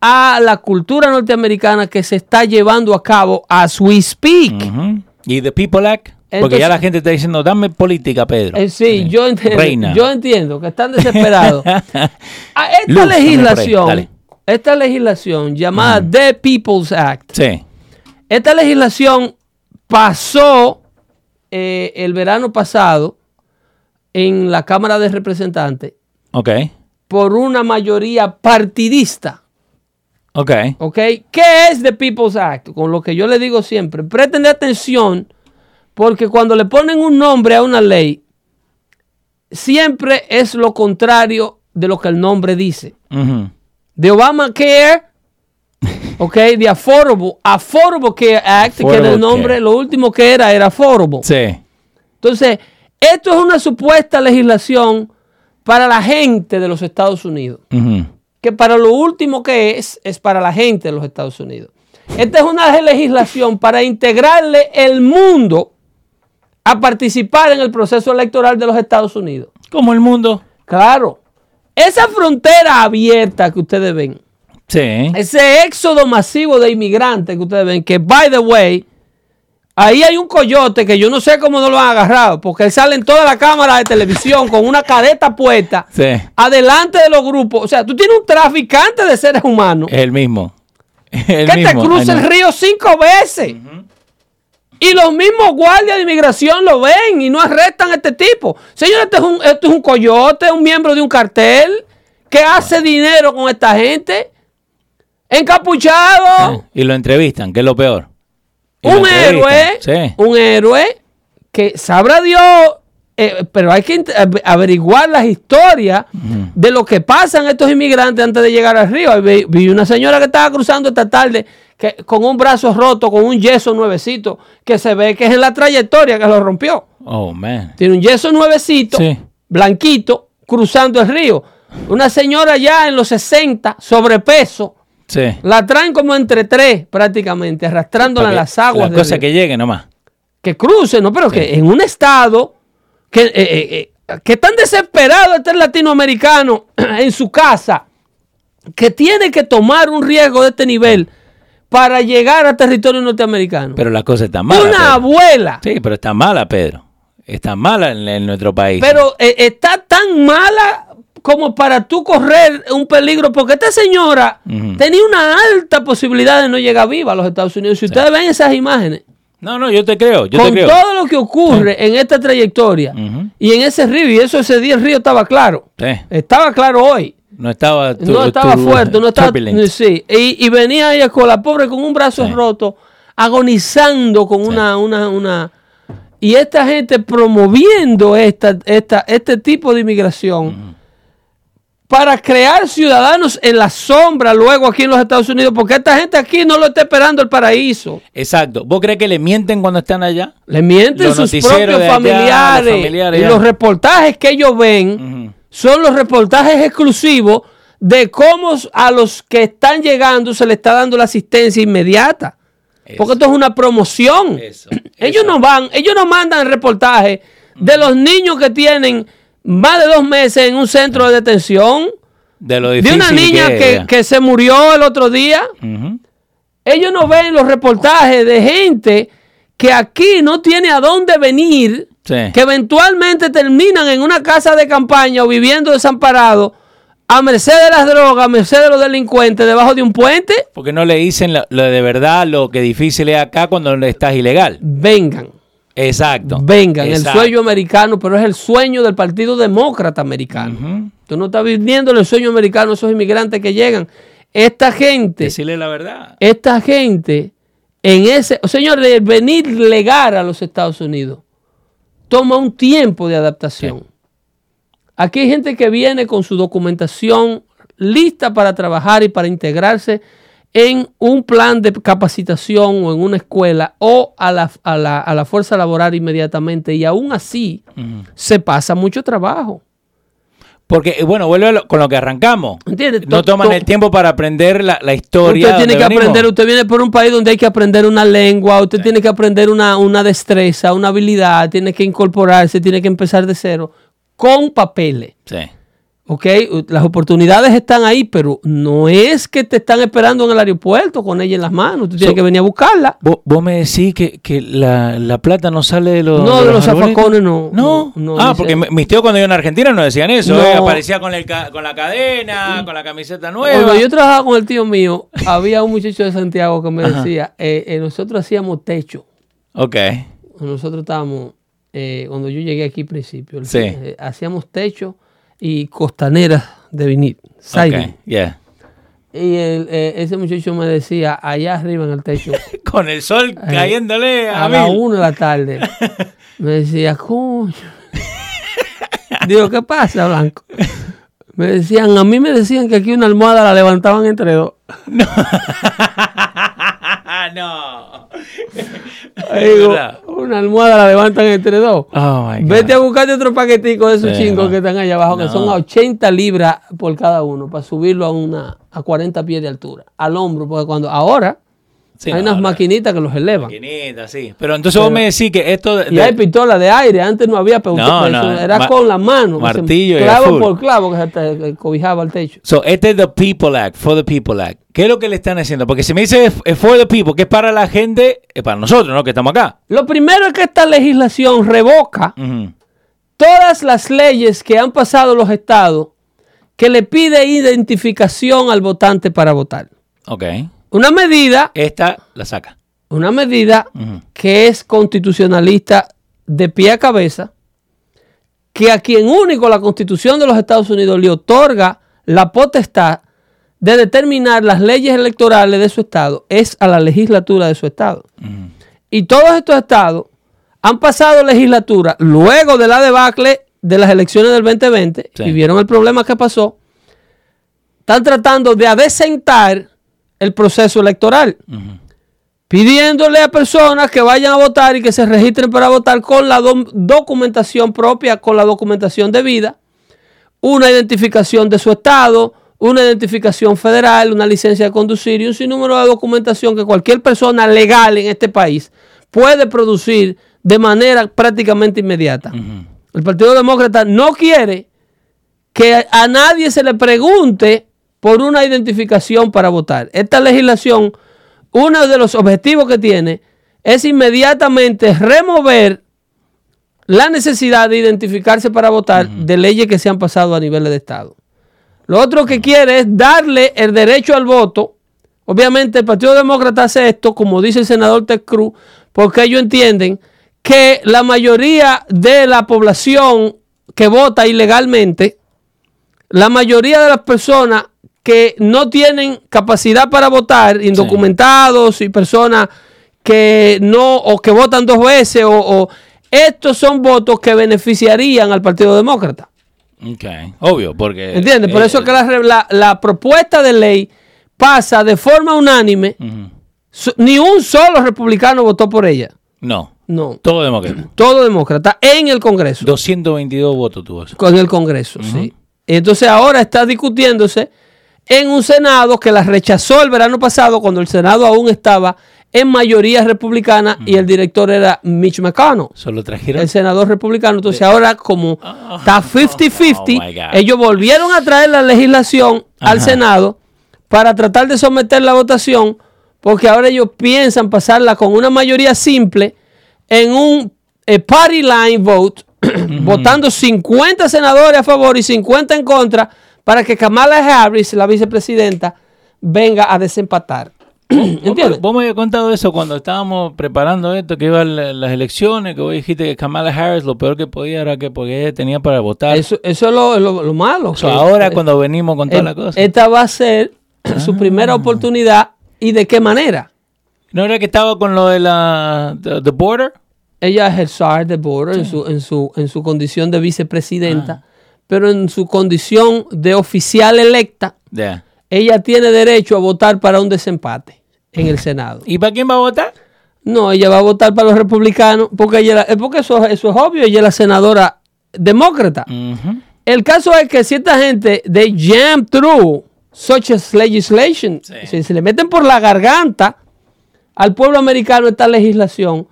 a la cultura norteamericana que se está llevando a cabo as we speak. y the people act, porque ya la gente está diciendo, dame política, Pedro. Eh, sí, yo entiendo, Reina. yo entiendo que están desesperados. [LAUGHS] Ah, esta Luz, ahí, legislación, esta legislación llamada The People's Act, Sí. esta legislación pasó eh, el verano pasado en la Cámara de Representantes Ok. por una mayoría partidista. Ok. ¿Ok? ¿Qué es The People's Act? Con lo que yo le digo siempre, presten atención porque cuando le ponen un nombre a una ley, siempre es lo contrario de lo que el nombre dice. Ujú. De Obamacare, [LAUGHS] ¿ok? De Affordable, Affordable Care Act, que en Affordable el nombre, Care. lo último que era era Affordable. Sí. Entonces, esto es una supuesta legislación para la gente de los Estados Unidos Ujú. Que para lo último que es, es para la gente de los Estados Unidos. Esta es una legislación para integrarle el mundo a participar en el proceso electoral de los Estados Unidos. Como el mundo. Claro, esa frontera abierta que ustedes ven, Sí. ese éxodo masivo de inmigrantes que ustedes ven, que by the way, ahí hay un coyote que yo no sé cómo no lo han agarrado, porque él sale en toda la cámara de televisión con una cadeta puesta Sí. adelante de los grupos. O sea, tú tienes un traficante de seres humanos Es el mismo. El que te cruza el río cinco veces. Y los mismos guardias de inmigración lo ven y no arrestan a este tipo. Señor, este es un, este es un coyote, un miembro de un cartel que hace dinero con esta gente. Encapuchado. Y lo entrevistan, que es lo peor. Un héroe. Sí. Un héroe que sabrá Dios eh, pero hay que av- averiguar las historias de lo que pasan estos inmigrantes antes de llegar al río. Vi, vi una señora que estaba cruzando esta tarde que, con un brazo roto, con un yeso nuevecito, que se ve que es en la trayectoria que lo rompió. Oh, man. Tiene un yeso nuevecito, Sí. blanquito, cruzando el río. Una señora ya en los 60, sobrepeso, Sí. la traen como entre tres prácticamente, arrastrándola en las aguas. La cosa río. que llegue nomás. que cruce, ¿no? Pero que en un estado que, eh, eh, eh, que tan desesperado está el latinoamericano [CLEARS THROAT] en su casa, que tiene que tomar un riesgo de este nivel para llegar a territorio norteamericano. Pero la cosa está mala. Una Pedro. abuela, Sí, pero está mala, Pedro. Está mala en, en nuestro país. pero eh, está tan mala como para tú correr un peligro, porque esta señora tenía una alta posibilidad de no llegar viva a los Estados Unidos. Si ustedes ven esas imágenes, no, no, yo te creo. Yo con te creo. todo lo que ocurre en esta trayectoria y en ese río, y eso ese día el río estaba claro, Sí. estaba claro hoy, No estaba. tu- no estaba tu- fuerte, no estaba, turbulent. sí, y, y venía ella con la pobre con un brazo Sí. roto, agonizando con una, una, una, y esta gente promoviendo esta, esta, este tipo de inmigración. Para crear ciudadanos en la sombra luego aquí en los Estados Unidos, porque esta gente aquí no lo está esperando el paraíso. Exacto. ¿Vos crees que le mienten cuando están allá? Le mienten Los sus propios allá, familiares. los familiares y los reportajes que ellos ven son los reportajes exclusivos de cómo a los que están llegando se le está dando la asistencia inmediata. Eso. Porque esto es una promoción. Eso, [CLEARS THROAT] Ellos eso. no van, ellos no mandan reportajes de los niños que tienen más de dos meses en un centro de detención, De lo de difícil una niña que, que, se murió el otro día. Ellos no ven los reportajes de gente que aquí no tiene a dónde venir, Sí. que eventualmente terminan en una casa de campaña o viviendo desamparados a merced de las drogas, a merced de los delincuentes, debajo de un puente. Porque no le dicen lo, lo de verdad, lo que difícil es acá cuando estás ilegal. Vengan, Exacto. vengan, el Exacto. sueño americano, pero es el sueño del Partido Demócrata Americano. Tú no estás viviendo el sueño americano, esos inmigrantes que llegan. Esta gente, Decirle la verdad. esta gente, en ese, señor, de venir legal a los Estados Unidos, toma un tiempo de adaptación. Aquí hay gente que viene con su documentación lista para trabajar y para integrarse en un plan de capacitación o en una escuela o a la, a la- a la fuerza laboral inmediatamente y aún así se pasa mucho trabajo. Porque, eh, bueno, vuelve lo- con lo que arrancamos. ¿Entiendes? No To- toman to- el tiempo para aprender la, la historia. Usted tiene que venimos. aprender, usted viene por un país donde hay que aprender una lengua, usted tiene que aprender una, una destreza, una habilidad, tiene que incorporarse, tiene que empezar de cero con papeles. Sí. ¿Ok? Las oportunidades están ahí, pero no es que te están esperando en el aeropuerto con ella en las manos, tú tienes So- que venir a buscarla. Vos, vos me decís que, que la, la plata no sale de los. No, de los zafacones no. No. No, ah, porque mi- mis tíos cuando iban a Argentina no decían eso. No. eh, Aparecía con, el con la cadena, con la camiseta nueva. Cuando yo trabajaba con el tío mío, [LAUGHS] había un muchacho de Santiago que me decía, eh, eh, nosotros hacíamos techo. Ok. Nosotros estábamos, eh, cuando yo llegué aquí al principio, Sí. eh, hacíamos techo y costaneras de vinil, siding. Yeah. Y el, eh, ese muchacho me decía, allá arriba en el techo, [LAUGHS] Con el sol cayéndole a, a las mil. una de la tarde, [LAUGHS] me decía, coño. Digo, ¿qué pasa, Blanco? Me decían, a mí me decían que aquí una almohada la levantaban entre dos. no. [LAUGHS] [LAUGHS] Digo, verdad. una almohada la levantan entre dos. Oh my God. Vete a buscarte otro paquetico de esos Sí, chingos no. que están allá abajo, que No. son a 80 libras por cada uno, para subirlo a una a 40 pies de altura, al hombro, porque cuando ahora Sí, hay no, unas maquinitas que los elevan. Maquinita, sí. Pero entonces vos me decís que esto. de- Y hay pistolas de aire, antes no había, pero No, usted- no, era con la mano, se- martillo y clavo por clavo que se te- cobijaba el techo. So, este es the People Act, for the People Act. ¿Qué es lo que le están haciendo? Porque si me dice es for the people, que es para la gente, es para nosotros, ¿no? Que estamos acá. Lo primero es que esta legislación revoca todas las leyes que han pasado los estados que le pide identificación al votante para votar. Ok. Una medida Esta la saca. una medida que es constitucionalista de pie a cabeza, que a quien único la constitución de los Estados Unidos le otorga la potestad de determinar las leyes electorales de su estado es a la legislatura de su estado. Y todos estos estados han pasado legislatura luego de la debacle de las elecciones del 2020 Sí. y vieron el problema que pasó. Están tratando de adecentar el proceso electoral, pidiéndole a personas que vayan a votar y que se registren para votar con la do- documentación propia, con la documentación debida, una identificación de su estado, una identificación federal, una licencia de conducir y un sinnúmero de documentación que cualquier persona legal en este país puede producir de manera prácticamente inmediata. El Partido Demócrata no quiere que a nadie se le pregunte por una identificación para votar. Esta legislación, uno de los objetivos que tiene es inmediatamente remover la necesidad de identificarse para votar de leyes que se han pasado a nivel de Estado. Lo otro que quiere es darle el derecho al voto. Obviamente el Partido Demócrata hace esto, como dice el senador Ted Cruz, porque ellos entienden que la mayoría de la población que vota ilegalmente, la mayoría de las personas que no tienen capacidad para votar, indocumentados y personas que no, o que votan dos veces, o, o- estos son votos que beneficiarían al Partido Demócrata. Ok, obvio, porque... ¿Entiendes? Por eh, eso que la, re- la- la propuesta de ley pasa de forma unánime. So- ni un solo republicano votó por ella. No, No. todo demócrata. Todo demócrata en el Congreso. 222 votos tuvo eso. Con el Congreso, sí. Entonces ahora está discutiéndose en un Senado que la rechazó el verano pasado cuando el Senado aún estaba en mayoría republicana y el director era Mitch McConnell. Solo trajeron... el senador republicano. Entonces ahora como está 50-50, Oh my God. ellos volvieron a traer la legislación al. Senado para tratar de someter la votación, porque ahora ellos piensan pasarla con una mayoría simple en un eh, party line vote, [CLEARS THROAT] votando 50 senadores a favor y 50 en contra, para que Kamala Harris, la vicepresidenta, venga a desempatar. [CLEARS THROAT] ¿Entiendes? Vos me habías contado eso cuando estábamos preparando esto, que iban la- las elecciones, que vos dijiste que Kamala Harris lo peor que podía era que porque ella tenía para votar. Eso, eso es lo, lo- lo malo. O sea, ahora cuando venimos con toda la cosa. Esta va a ser [CLEARS THROAT] su primera oportunidad. ¿Y de qué manera? ¿No era que estaba con lo de la the, the border? Ella es el SAR de Border en, su, en, su, en su condición de vicepresidenta, pero en su condición de oficial electa, ella tiene derecho a votar para un desempate en el Senado. ¿Y para quién va a votar? No, ella va a votar para los republicanos, porque, ella, porque eso, eso es obvio, ella es la senadora demócrata. El caso es que si esta gente, they jam through such as legislation, Sí. si se le meten por la garganta al pueblo americano esta legislación,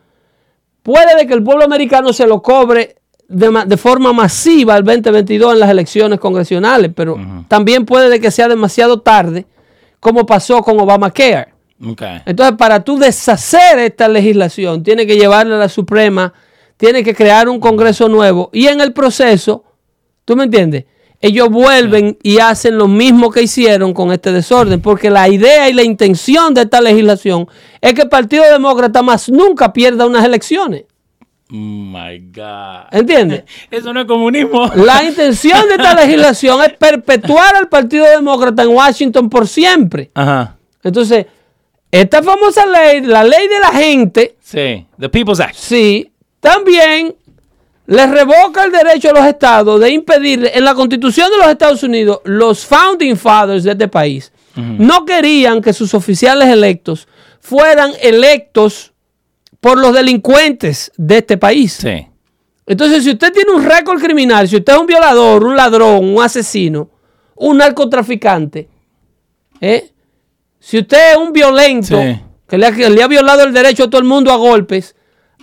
puede de que el pueblo americano se lo cobre de, ma- de forma masiva el 2022 en las elecciones congresionales, pero también puede de que sea demasiado tarde, como pasó con Obamacare. Ok. Entonces, para tú deshacer esta legislación, tiene que llevarla a la Suprema, tiene que crear un Congreso nuevo y en el proceso, ¿tú me entiendes? Ellos vuelven y hacen lo mismo que hicieron con este desorden, porque la idea y la intención de esta legislación es que el Partido Demócrata más nunca pierda unas elecciones. My God. ¿Entiendes? [LAUGHS] Eso no es comunismo. La intención de esta [LAUGHS] legislación es perpetuar al Partido Demócrata en Washington por siempre. Ajá. Entonces, esta famosa ley, la ley de la gente, Sí. The People's Act. Sí, también le revoca el derecho a los estados de impedirle, en la constitución de los Estados Unidos, los founding fathers de este país no querían que sus oficiales electos fueran electos por los delincuentes de este país. Sí. Entonces, si usted tiene un récord criminal, si usted es un violador, un ladrón, un asesino, un narcotraficante, ¿eh? si usted es un violento Sí. que le ha, que le ha violado el derecho a todo el mundo a golpes,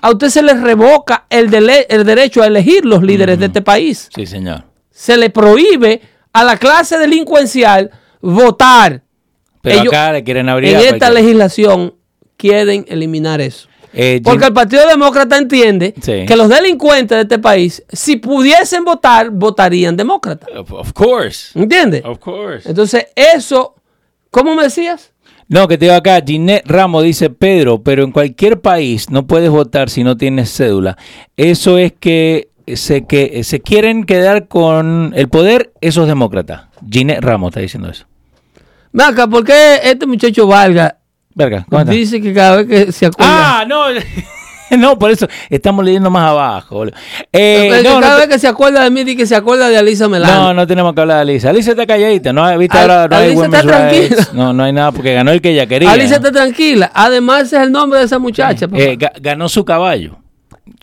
a usted se le revoca el, dele- el derecho a elegir los líderes de este país. Sí, señor. Se le prohíbe a la clase delincuencial votar. Pero Ellos- acá le quieren abrir En esta legislación quieren eliminar eso. Eh, Jim- Porque el Partido Demócrata entiende Sí. que los delincuentes de este país, si pudiesen votar, votarían demócrata. Of, of course. ¿Entiendes? Of course. Entonces, eso, ¿cómo me decías? No, que te digo acá, Ginette Ramos dice, Pedro, pero en cualquier país no puedes votar si no tienes cédula. Eso es que se, que se quieren quedar con el poder esos demócratas. Ginette Ramos está diciendo eso. Maca, ¿por qué este muchacho valga Verga, ¿cómo está? dice que cada vez que se acuerda... Ah, no. [LAUGHS] no, por eso estamos leyendo más abajo. Eh, no, cada no, vez que se acuerda de mí, di que se acuerda de Alisa no, Melano. no tenemos que hablar de Alicia. Alicia está calladita, ¿no? ¿Viste? Al- Ahora no hay Alicia está rights. tranquila. No, no hay nada porque ganó el que ella quería. Alicia ¿no? está tranquila. Además, ese es el nombre de esa muchacha. Eh, ga- ganó su caballo.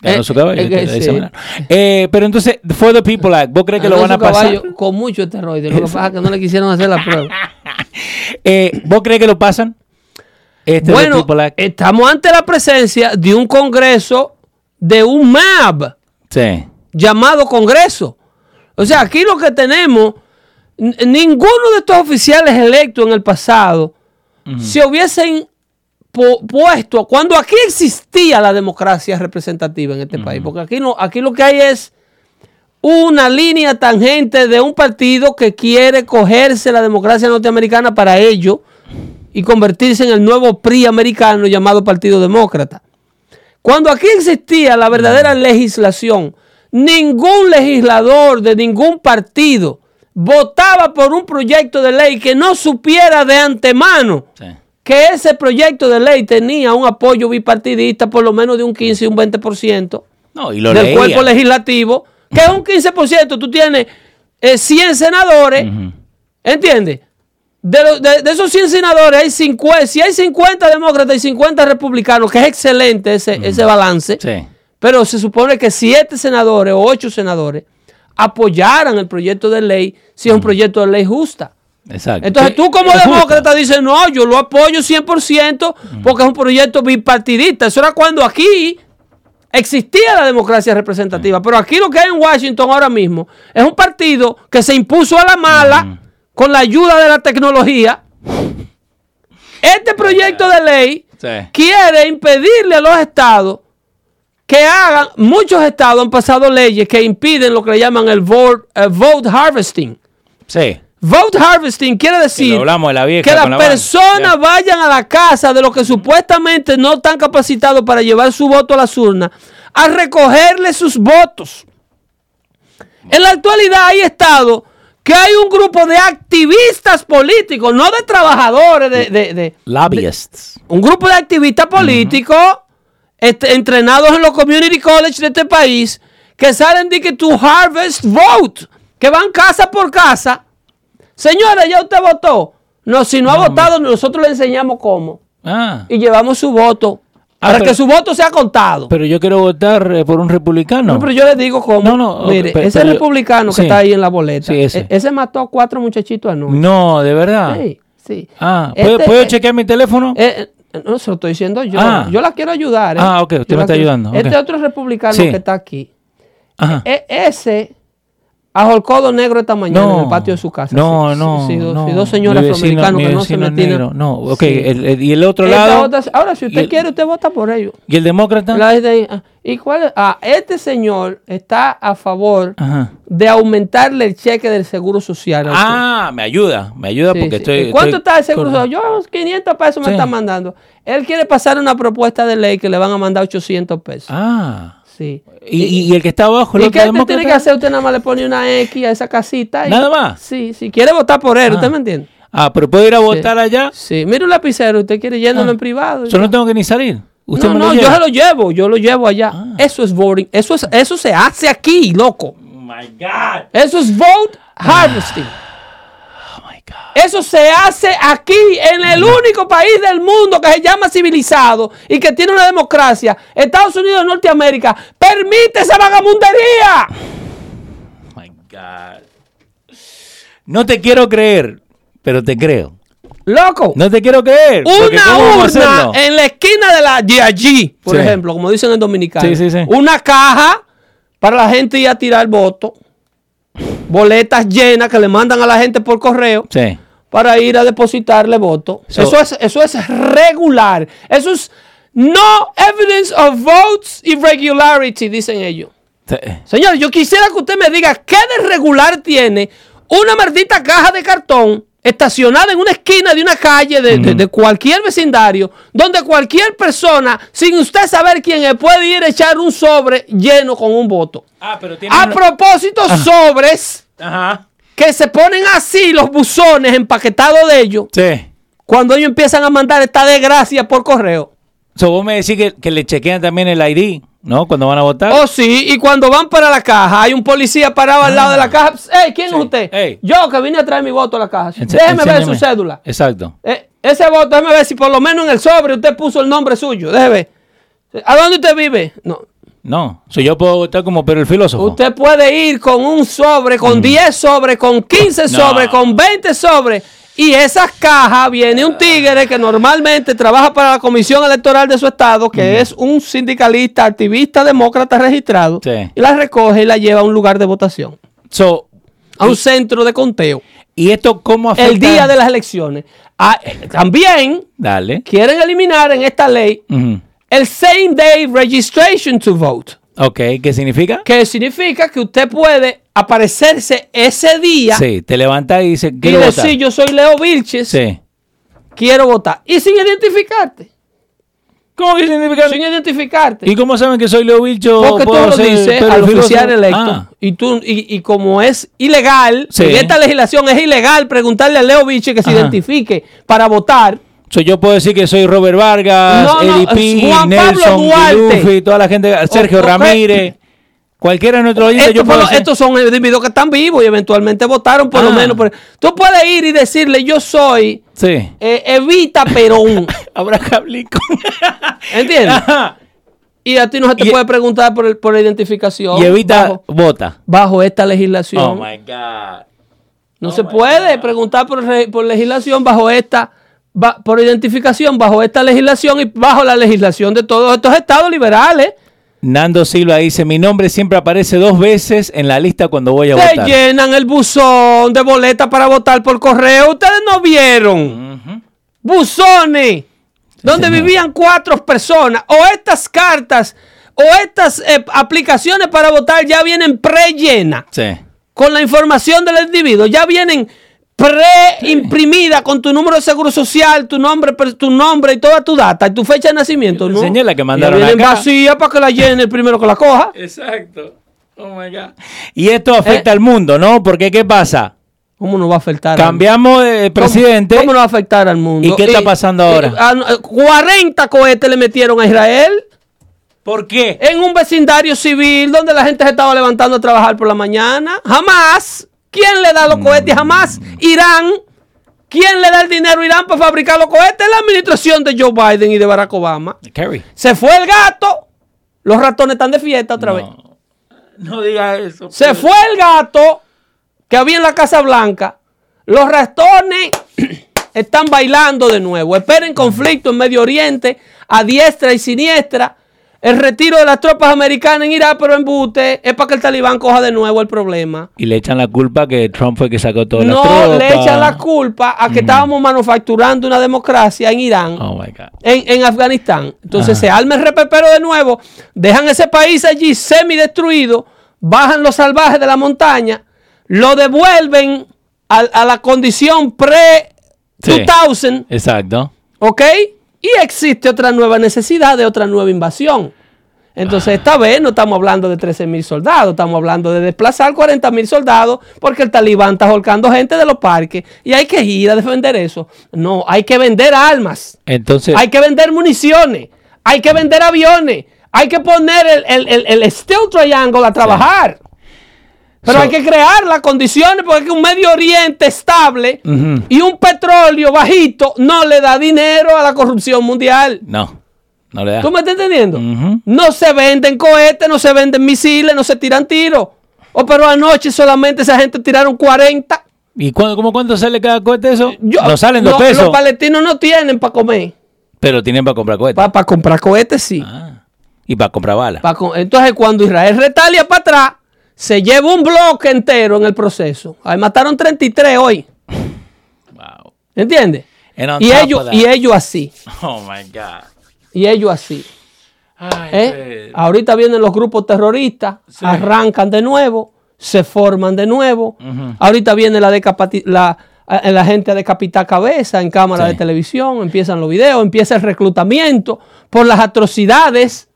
Ganó Eh, su caballo. eh, sí. Pero entonces, For the People Act, ¿vos crees que lo van a pasar? Con mucho esteroide. Lo que pasa es que no le quisieron hacer la prueba. [LAUGHS] ¿Vos crees que lo pasan? Este bueno, estamos ante la presencia de un congreso de un MAB sí. llamado Congreso. O sea, aquí lo que tenemos, ninguno de estos oficiales electos en el pasado se hubiesen puesto cuando aquí existía la democracia representativa en este país, porque aquí no, aquí lo que hay es una línea tangente de un partido que quiere cogerse la democracia norteamericana para ello y convertirse en el nuevo PRI americano llamado Partido Demócrata. Cuando aquí existía la verdadera legislación, ningún legislador de ningún partido votaba por un proyecto de ley que no supiera de antemano sí. que ese proyecto de ley tenía un apoyo bipartidista por lo menos de un 15 y un 20% No, y lo del leía. cuerpo legislativo, que es un 15%, tú tienes eh, 100 senadores, ¿entiendes? De, lo- de- de esos 100 senadores, hay 50, si hay 50 demócratas y 50 republicanos, que es excelente ese, ese balance, Sí. pero se supone que 7 senadores o 8 senadores apoyaran el proyecto de ley si es un proyecto de ley justa. Exacto. Entonces tú como demócrata dices, no, yo lo apoyo 100% porque es un proyecto bipartidista. Eso era cuando aquí existía la democracia representativa. Pero aquí lo que hay en Washington ahora mismo es un partido que se impuso a la mala con la ayuda de la tecnología. Este proyecto de ley Sí. quiere impedirle a los estados que hagan, muchos estados han pasado leyes que impiden lo que le llaman el vote, el vote harvesting. Sí. Vote harvesting quiere decir hablamos la que las la personas Ya. vayan a la casa de los que supuestamente no están capacitados para llevar su voto a las urnas a recogerle sus votos. En la actualidad hay estados que hay un grupo de activistas políticos, no de trabajadores, de, de- de- Lobbyists. un grupo de activistas políticos este, entrenados en los community college de este país que salen de que to harvest vote, que van casa por casa. Señora, ¿ya usted votó? No, si no ha votado, nosotros le enseñamos cómo. Ah. Y llevamos su voto Ah, para pero- que su voto sea contado. Pero yo quiero votar eh, por un republicano. No, pero yo le digo cómo. No, no, Mire, ese pero- republicano que está ahí en la boleta, Sí, ese. e- ese mató a cuatro muchachitos anoche. No, de verdad. Sí, sí. Ah, ¿puedo, Este- ¿puedo eh, chequear mi teléfono? Eh, no, se lo estoy diciendo yo. Ah. Yo la quiero ayudar. ¿eh? Ah, ok, usted Yo me está quiero- ayudando, Este otro republicano Sí. que está aquí. Ajá. e- ese ajolcodo negro esta mañana No, en el patio de su casa. No, Sí, no. sí, sí, dos, no. dos vecino- mi que no se negro. No, ok. El- el- y el otro Esta lado. otra- ahora, si usted el- quiere, usted vota por ellos. ¿Y el demócrata? La ah, ¿Y cuál? Ah, este señor está a favor Ajá. de aumentarle el cheque del seguro social. Ah, me ayuda. Me ayuda porque estoy. ¿Cuánto estoy está el seguro social? Yo 500 pesos me están mandando. Él quiere pasar una propuesta de ley que le van a mandar 800 pesos. Ah. Sí. Y, y- y el que está abajo, el ¿Y otro qué usted demócrata? tiene que hacer? Usted nada más le pone una X a esa casita. y- ¿Nada más? Sí, si quiere votar por él, Ah. ¿usted me entiende? Ah, pero puedo ir a votar allá. Sí, mire un lapicero, usted quiere yéndolo Ah. en privado. Yo no tengo que ni salir. Usted no, me lo no, yo se lo llevo, yo lo llevo allá. Ah. Eso es voting, eso, es, eso se hace aquí, loco. Oh my God. Eso es vote harvesting. Eso se hace aquí, en el único país del mundo que se llama civilizado y que tiene una democracia. Estados Unidos de Norteamérica permite esa vagamundería. Oh my God. No te quiero creer, pero te creo. Loco. No te quiero creer. Una ¿cómo vamos a urna en la esquina de la de allí, por Sí. ejemplo, como dicen en dominicano. Sí, sí, sí. Una caja para la gente ir a tirar voto. Boletas llenas que le mandan a la gente por correo Sí. Para ir a depositarle voto. So- eso, es, eso es regular. Eso es no evidence of votes irregularity, dicen ellos. Señor, yo quisiera que usted me diga qué de regular tiene una maldita caja de cartón estacionada en una esquina de una calle de, de- de cualquier vecindario, donde cualquier persona, sin usted saber quién es, puede ir a echar un sobre lleno con un voto. Ah, pero tiene. A una- propósito, sobres Ajá. Que se ponen así los buzones empaquetados de ellos Sí. cuando ellos empiezan a mandar esta desgracia por correo. So, vos me decís que, que le chequean también el ID, ¿no? Cuando van a votar. Oh, sí, y cuando van para la caja, hay un policía parado al lado de la caja. Ey, ¿quién Sí. es usted? Yo que vine a traer mi voto a la caja. Ense- Déjeme ver su cédula. Exacto. Eh, ese voto, déjeme ver si por lo menos en el sobre usted puso el nombre suyo. Déjeme ver. ¿A dónde usted vive? No. No. So, yo puedo votar como pero el filósofo. Usted puede ir con un sobre, con 10 sobres, con 15 No. sobres, con 20 sobres. Y esas cajas viene un tigre que normalmente trabaja para la comisión electoral de su estado, que es un sindicalista, activista, demócrata registrado, Sí. y la recoge y la lleva a un lugar de votación, So, a un centro de conteo, ¿y esto cómo afecta? el día de las elecciones. Ah, eh, también Dale. quieren eliminar en esta ley. El same day registration to vote. Ok, ¿qué significa? que significa que usted puede aparecerse ese día Sí, te levantas y dices, y quiero votar. decir yo soy Leo Vilches, Sí. quiero votar. Y sin identificarte. ¿Cómo que significa? Sin identificarte. ¿Y cómo saben que soy Leo Vilcho? Porque tú lo dices al oficial filósofo? electo. Ah, Y, tú, y, y como es ilegal, Sí. en esta legislación es ilegal preguntarle a Leo Vilches que se identifique para votar. So, yo puedo decir que soy Robert Vargas, No, no, P, Juan Pablo Nelson, Duarte. Toda la gente, Sergio. Ramírez, cualquiera de nuestros oyentes, yo Estos, puedo por lo- decir- estos son individuos que están vivos y eventualmente votaron por lo Ah. menos. por- tú puedes ir y decirle yo soy Sí. eh, Evita Perón. [LAUGHS] Abraham Lincoln. ¿Entiendes? Ajá. Y a ti no se te Y- puede preguntar por, el- por la identificación. y Evita Bajo, vota. bajo esta legislación. Oh my God. no se puede preguntar por, por legislación bajo esta, por identificación bajo esta legislación y bajo la legislación de todos estos estados liberales. Nando Silva dice: Mi nombre siempre aparece dos veces en la lista cuando voy a Te votar. llenan el buzón de boletas para votar por correo. Ustedes no vieron. Ujú. Buzones. Donde señor. vivían cuatro personas. O estas cartas o estas eh, aplicaciones para votar ya vienen pre-llenas. Sí. con la información del individuo. Ya vienen pre-imprimidas con tu número de seguro social, tu nombre, tu nombre y toda tu data y tu fecha de nacimiento. ¿no? enseñé la que mandaron vienen acá. vacías para que la llene el primero que la coja. Exacto. Oh my God. Y esto afecta Eh. al mundo, ¿no? Porque ¿qué pasa? ¿Cómo nos va a afectar? al- Cambiamos de ¿Cómo- presidente. ¿Cómo, nos va a afectar al mundo? ¿Y qué está pasando ahora? ah, eh, 40 cohetes le metieron a Israel ¿Por qué? en un vecindario civil donde la gente se estaba levantando a trabajar por la mañana. Jamás. ¿Quién le da los cohetes? Jamás. Irán. ¿Quién le da el dinero a Irán para fabricar los cohetes? La administración de Joe Biden y de Barack Obama. Kerry. Se fue el gato. Los ratones están de fiesta otra vez. No, no diga eso. Se fue el gato que había en la Casa Blanca. Los ratones [CLEARS THROAT] están bailando de nuevo. Esperen conflicto en Medio Oriente a diestra y siniestra. El retiro de las tropas americanas en Irak, pero en Bute, es para que el talibán coja de nuevo el problema. Y le echan la culpa que Trump fue que sacó todas las No tropas. le echan la culpa a que estábamos manufacturando una democracia en Irán. Oh my God. en, en Afganistán. Entonces Ajá. se arma el repepero de nuevo, dejan ese país allí semi-destruido, bajan los salvajes de la montaña, lo devuelven a, a la condición pre-2000, Exacto. ¿ok? Y existe otra nueva necesidad de otra nueva invasión. Entonces, esta vez no estamos hablando de 13 mil soldados, estamos hablando de desplazar 40 mil soldados porque el talibán está holcando gente de los parques y hay que ir a defender eso. No, hay que vender armas. Entonces, Hay que vender municiones, hay que vender aviones, hay que poner el, el, el, el Steel Triangle a trabajar. Pero So- hay que crear las condiciones porque un Medio Oriente estable y un petróleo bajito no le da dinero a la corrupción mundial. no, no le da. ¿Tú me estás entendiendo? No se venden cohetes, no se venden misiles, no se tiran tiros. O pero anoche solamente esa gente tiraron 40. ¿Y cuándo, cómo cuánto sale cada cohete eso? Yo- no salen dos lo- pesos, Los palestinos no tienen para comer. pero tienen para comprar cohetes. Para comprar cohetes sí. Ah, y para comprar balas. Pa' Entonces, cuando Israel retalia para atrás, se lleva un bloque entero en el proceso. Ahí mataron 33 hoy. Wow. ¿Entiendes? Y ellos, y ellos así. Oh my God. Y ellos así. Ay, ¿eh? Ahorita vienen los grupos terroristas, arrancan de nuevo, se forman de nuevo. Ahorita viene la, la, eh, la gente a decapitar cabeza en cámara Sí. de televisión, empiezan los videos, empieza el reclutamiento por las atrocidades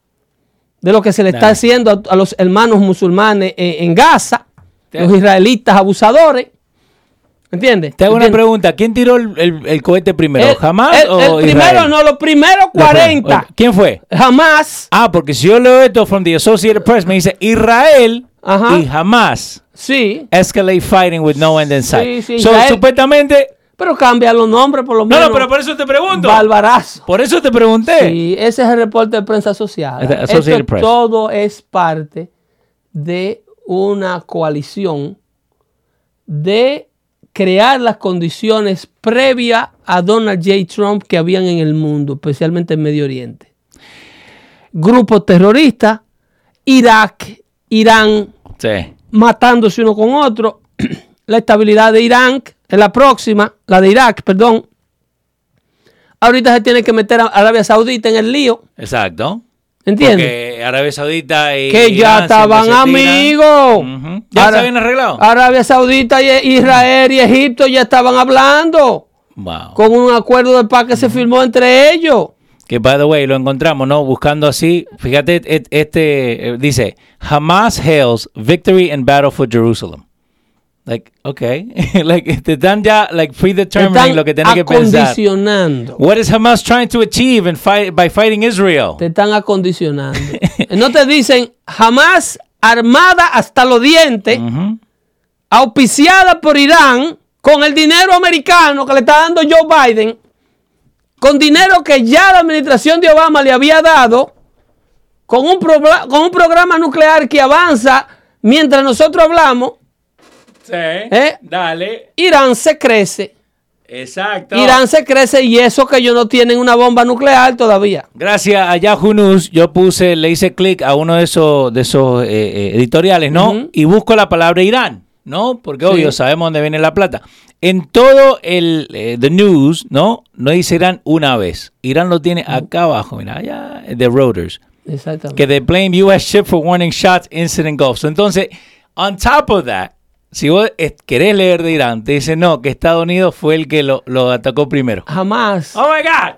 de lo que se le está haciendo a, a los hermanos musulmanes en, en Gaza, Sí. los israelitas abusadores. ¿Entiendes? Te hago una ¿Entiendes? pregunta. ¿Quién tiró el, el- el cohete primero? El- ¿Jamás o el primero Israel? no, los primeros 40. ¿Quién fue? Jamás. Ah, porque si yo leo esto from the Associated Press, me dice Israel Ajá. y jamás Sí. escalate fighting with no end in sight. Sí, sí, So, Israel- supuestamente... Pero cambia los nombres por lo No, menos. no, pero por eso te pregunto. Barbarazo. Por eso te pregunté. Sí, ese es el reporte de prensa asociada. Es Press. todo es parte de una coalición de crear las condiciones previas a Donald J. Trump que habían en el mundo, especialmente en Medio Oriente. Grupos terroristas, Irak, Irán, Sí. matándose uno con otro. [CLEARS THROAT] la estabilidad de Irán es la próxima, la de Irak, perdón. Ahorita se tiene que meter a Arabia Saudita en el lío, Exacto. ¿entiendes? Porque Arabia Saudita y Que ya Irán estaban amigos. ¿Ya Ara- se habían arreglado? Arabia Saudita, y Israel y Egipto ya estaban hablando Wow. con un acuerdo de paz que se firmó entre ellos. Que, by the way, lo encontramos, ¿no? Buscando así. Fíjate, et- este eh, dice: Hamas hails victory and battle for Jerusalem. Like, okay. [LAUGHS] like, te están ya, like, predetermining Te lo que tienen que pensar. acondicionando. What is Hamas trying to achieve in fight, by fighting Israel? Te están acondicionando. [LAUGHS] no te dicen jamás armada hasta los dientes, auspiciada por Irán, con el dinero americano que le está dando Joe Biden, con dinero que ya la administración de Obama le había dado, con un, con un programa nuclear que avanza mientras nosotros hablamos, Sí. ¿Eh? Dale. Irán se crece. Exacto. Irán se crece y eso que ellos no tienen una bomba nuclear todavía. Gracias a Yahoo News, yo puse, le hice clic a uno de esos, de esos eh, eh, editoriales, ¿no? Y busco la palabra Irán, ¿no? Porque Sí. obvio sabemos dónde viene la plata. En todo el eh, the news, ¿no? No dice Irán una vez. Irán lo tiene acá abajo, mira, allá de Reuters. Exactamente. Que they blame US ship for warning shots incident Gulf. So, entonces, on top of that, si vos eh, querés leer de Irán, te dice no, que Estados Unidos fue el que lo, lo atacó primero. Jamás. Oh my God.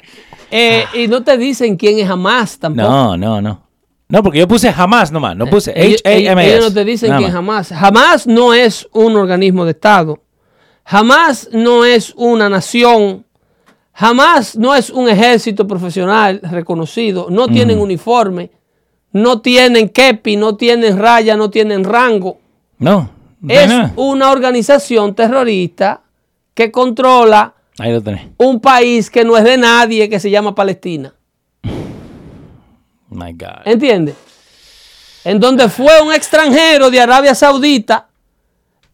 Eh, y no te dicen quién es jamás tampoco. No, no, no. No, porque yo puse jamás nomás, no puse Ellos, ellos- H-A-M-A-S. ellos no te dicen nada quién más. jamás. Jamás no es un organismo de Estado. Jamás no es una nación. Jamás no es un ejército profesional reconocido. No tienen uniforme. No tienen kepi, no tienen raya, no tienen rango. No Es nada. una organización terrorista que controla Ahí lo tenés. un país que no es de nadie, que se llama Palestina. My God. ¿Entiendes? En donde fue un extranjero de Arabia Saudita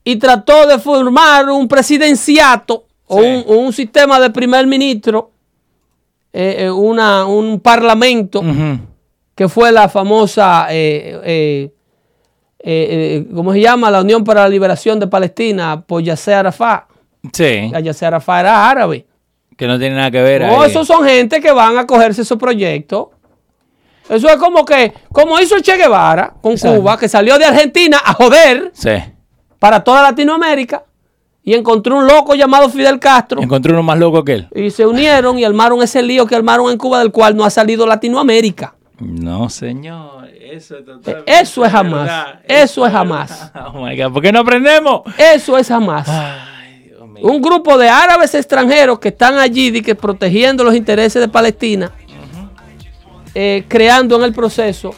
y trató de formar un presidenciato o, Sí. un, o un sistema de primer ministro, eh, eh, una- un parlamento, que fue la famosa, eh, eh, eh, eh, ¿cómo se llama? La Unión para la Liberación de Palestina por Yasser Arafat. Sí, Ya Yasser Arafat era árabe. que no tiene nada que ver. No, ahí. esos son gente que van a cogerse esos proyectos. Eso es como que, como hizo Che Guevara con Exacto. Cuba, que salió de Argentina a joder Sí. para toda Latinoamérica y encontró un loco llamado Fidel Castro Encontré uno más loco que él. y se unieron y armaron ese lío que armaron en Cuba del cual no ha salido Latinoamérica. No, señor. Eso es totalmente Eso es jamás. verdad. Eso es jamás. [LAUGHS] Oh my God. ¿Por qué no aprendemos? Eso es jamás. Ay, Dios mío. Un grupo de árabes extranjeros que están allí que protegiendo los intereses de Palestina, eh, creando en el proceso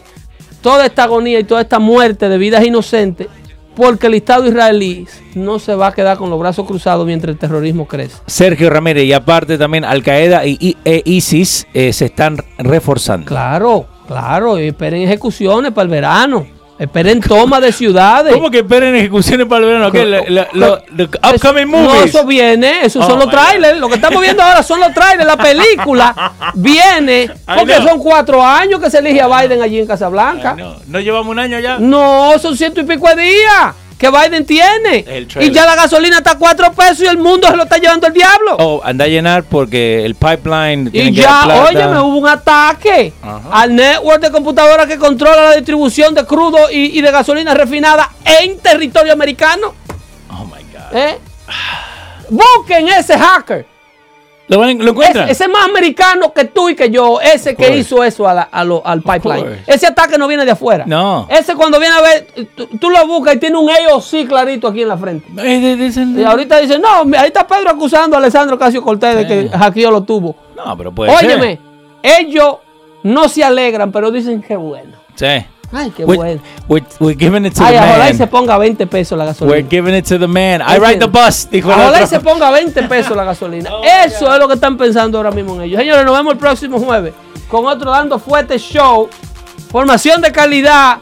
toda esta agonía y toda esta muerte de vidas inocentes, porque el Estado israelí no se va a quedar con los brazos cruzados mientras el terrorismo crece. Sergio Ramírez y aparte también Al Qaeda y- e ISIS eh, se están reforzando. Claro, claro, y esperen ejecuciones para el verano, esperen toma de ciudades. ¿Cómo que esperen ejecuciones para el verano? ¿Qué? La- la- the upcoming Eso- No, movies. eso viene, esos Oh, son los trailers. Lo que estamos viendo ahora son los trailers. La película [LAUGHS] viene porque son cuatro años que se elige a Biden allí en Casablanca. No llevamos un año ya. No, son ciento y pico de días que Biden tiene. Y ya la gasolina está a cuatro pesos y el mundo se lo está llevando el diablo. Oh, anda a llenar porque el pipeline. y ya, oye, me hubo un ataque al network de computadoras que controla la distribución de crudo y, y de gasolina refinada en territorio americano. Oh my God. ¿eh? Busquen ese hacker ¿Lo, van- lo encuentran? Ese, ese es más americano que tú y que yo, ese que hizo eso a la- a lo- al pipeline. Ese ataque no viene de afuera. No. Ese cuando viene a ver, tú, tú lo buscas y tiene un AOC clarito aquí en la frente. Y ahorita dice, no, ahí está Pedro acusando a Alessandro Casio Cortés de que hackeó lo tuvo. No, pero puede Óyeme, ellos no se alegran, pero dicen que bueno. Sí. Ay, qué We're, bueno. we're, we're giving it to Ay, the ojalá y man. se ponga 20 pesos la gasolina. We're giving it to the man. I ride the bus, dijo el Ojalá se ponga 20 pesos la gasolina. [LAUGHS] Eso es lo que están pensando ahora mismo en ellos. Señores, nos vemos el próximo jueves con otro Dando Fuerte Show. Formación de calidad.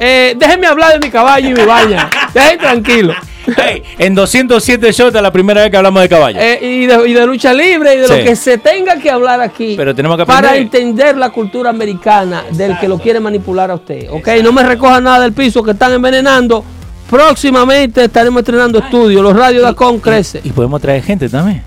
Eh, déjenme hablar de mi caballo y mi baña. Dejen tranquilo. Hey, en 207 shows es la primera vez que hablamos de caballo. Eh, y, de, y de lucha libre y de Sí. lo que se tenga que hablar aquí. Pero tenemos que Para entender la cultura americana del que lo quiere manipular a usted. Ok, no me recojan nada del piso que están envenenando. Próximamente estaremos estrenando estudios. Los radios de Acon crecen. y podemos traer gente también.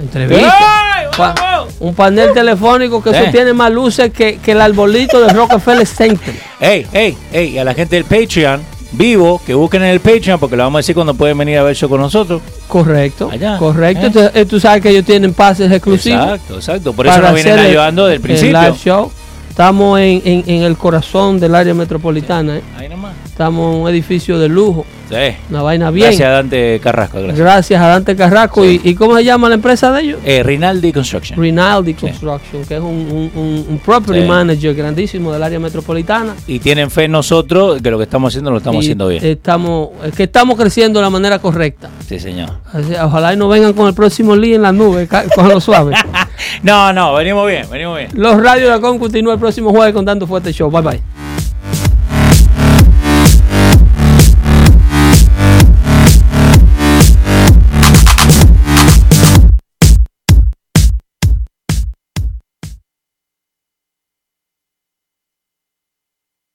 Entrevista. ¡Ay, Pa- vamos! Un panel telefónico que Sí. eso tiene más luces que, que el arbolito de Rockefeller Center. Hey, hey, hey, y a la gente del Patreon, vivo, que busquen en el Patreon, porque lo vamos a decir cuando pueden venir a ver el show con nosotros. Correcto. Allá, Correcto. ¿eh? Tú, eh, tú sabes que ellos tienen pases exclusivos. Exacto, exacto. Por eso nos vienen el- ayudando del el principio. live show. Estamos en, en- en el corazón del área metropolitana. ¿eh? Ahí nomás. Estamos en un edificio de lujo. Sí. Una vaina bien. Gracias a Dante Carrasco, gracias. Gracias a Dante Carrasco. ¿Y, y cómo se llama la empresa de ellos? Eh, Rinaldi Construction. Rinaldi Construction, que es un, un- property manager grandísimo del área metropolitana. y tienen fe en nosotros que lo que estamos haciendo lo estamos Y haciendo bien. Estamos, es que estamos creciendo de la manera correcta. sí, señor. Así, ojalá y no vengan con el próximo Lee en la nube, ca- [LAUGHS] con lo suave. [LAUGHS] no, no, venimos bien, venimos bien. Los radios de la CON continúa el próximo jueves con Dando Fuerte Show. Bye bye.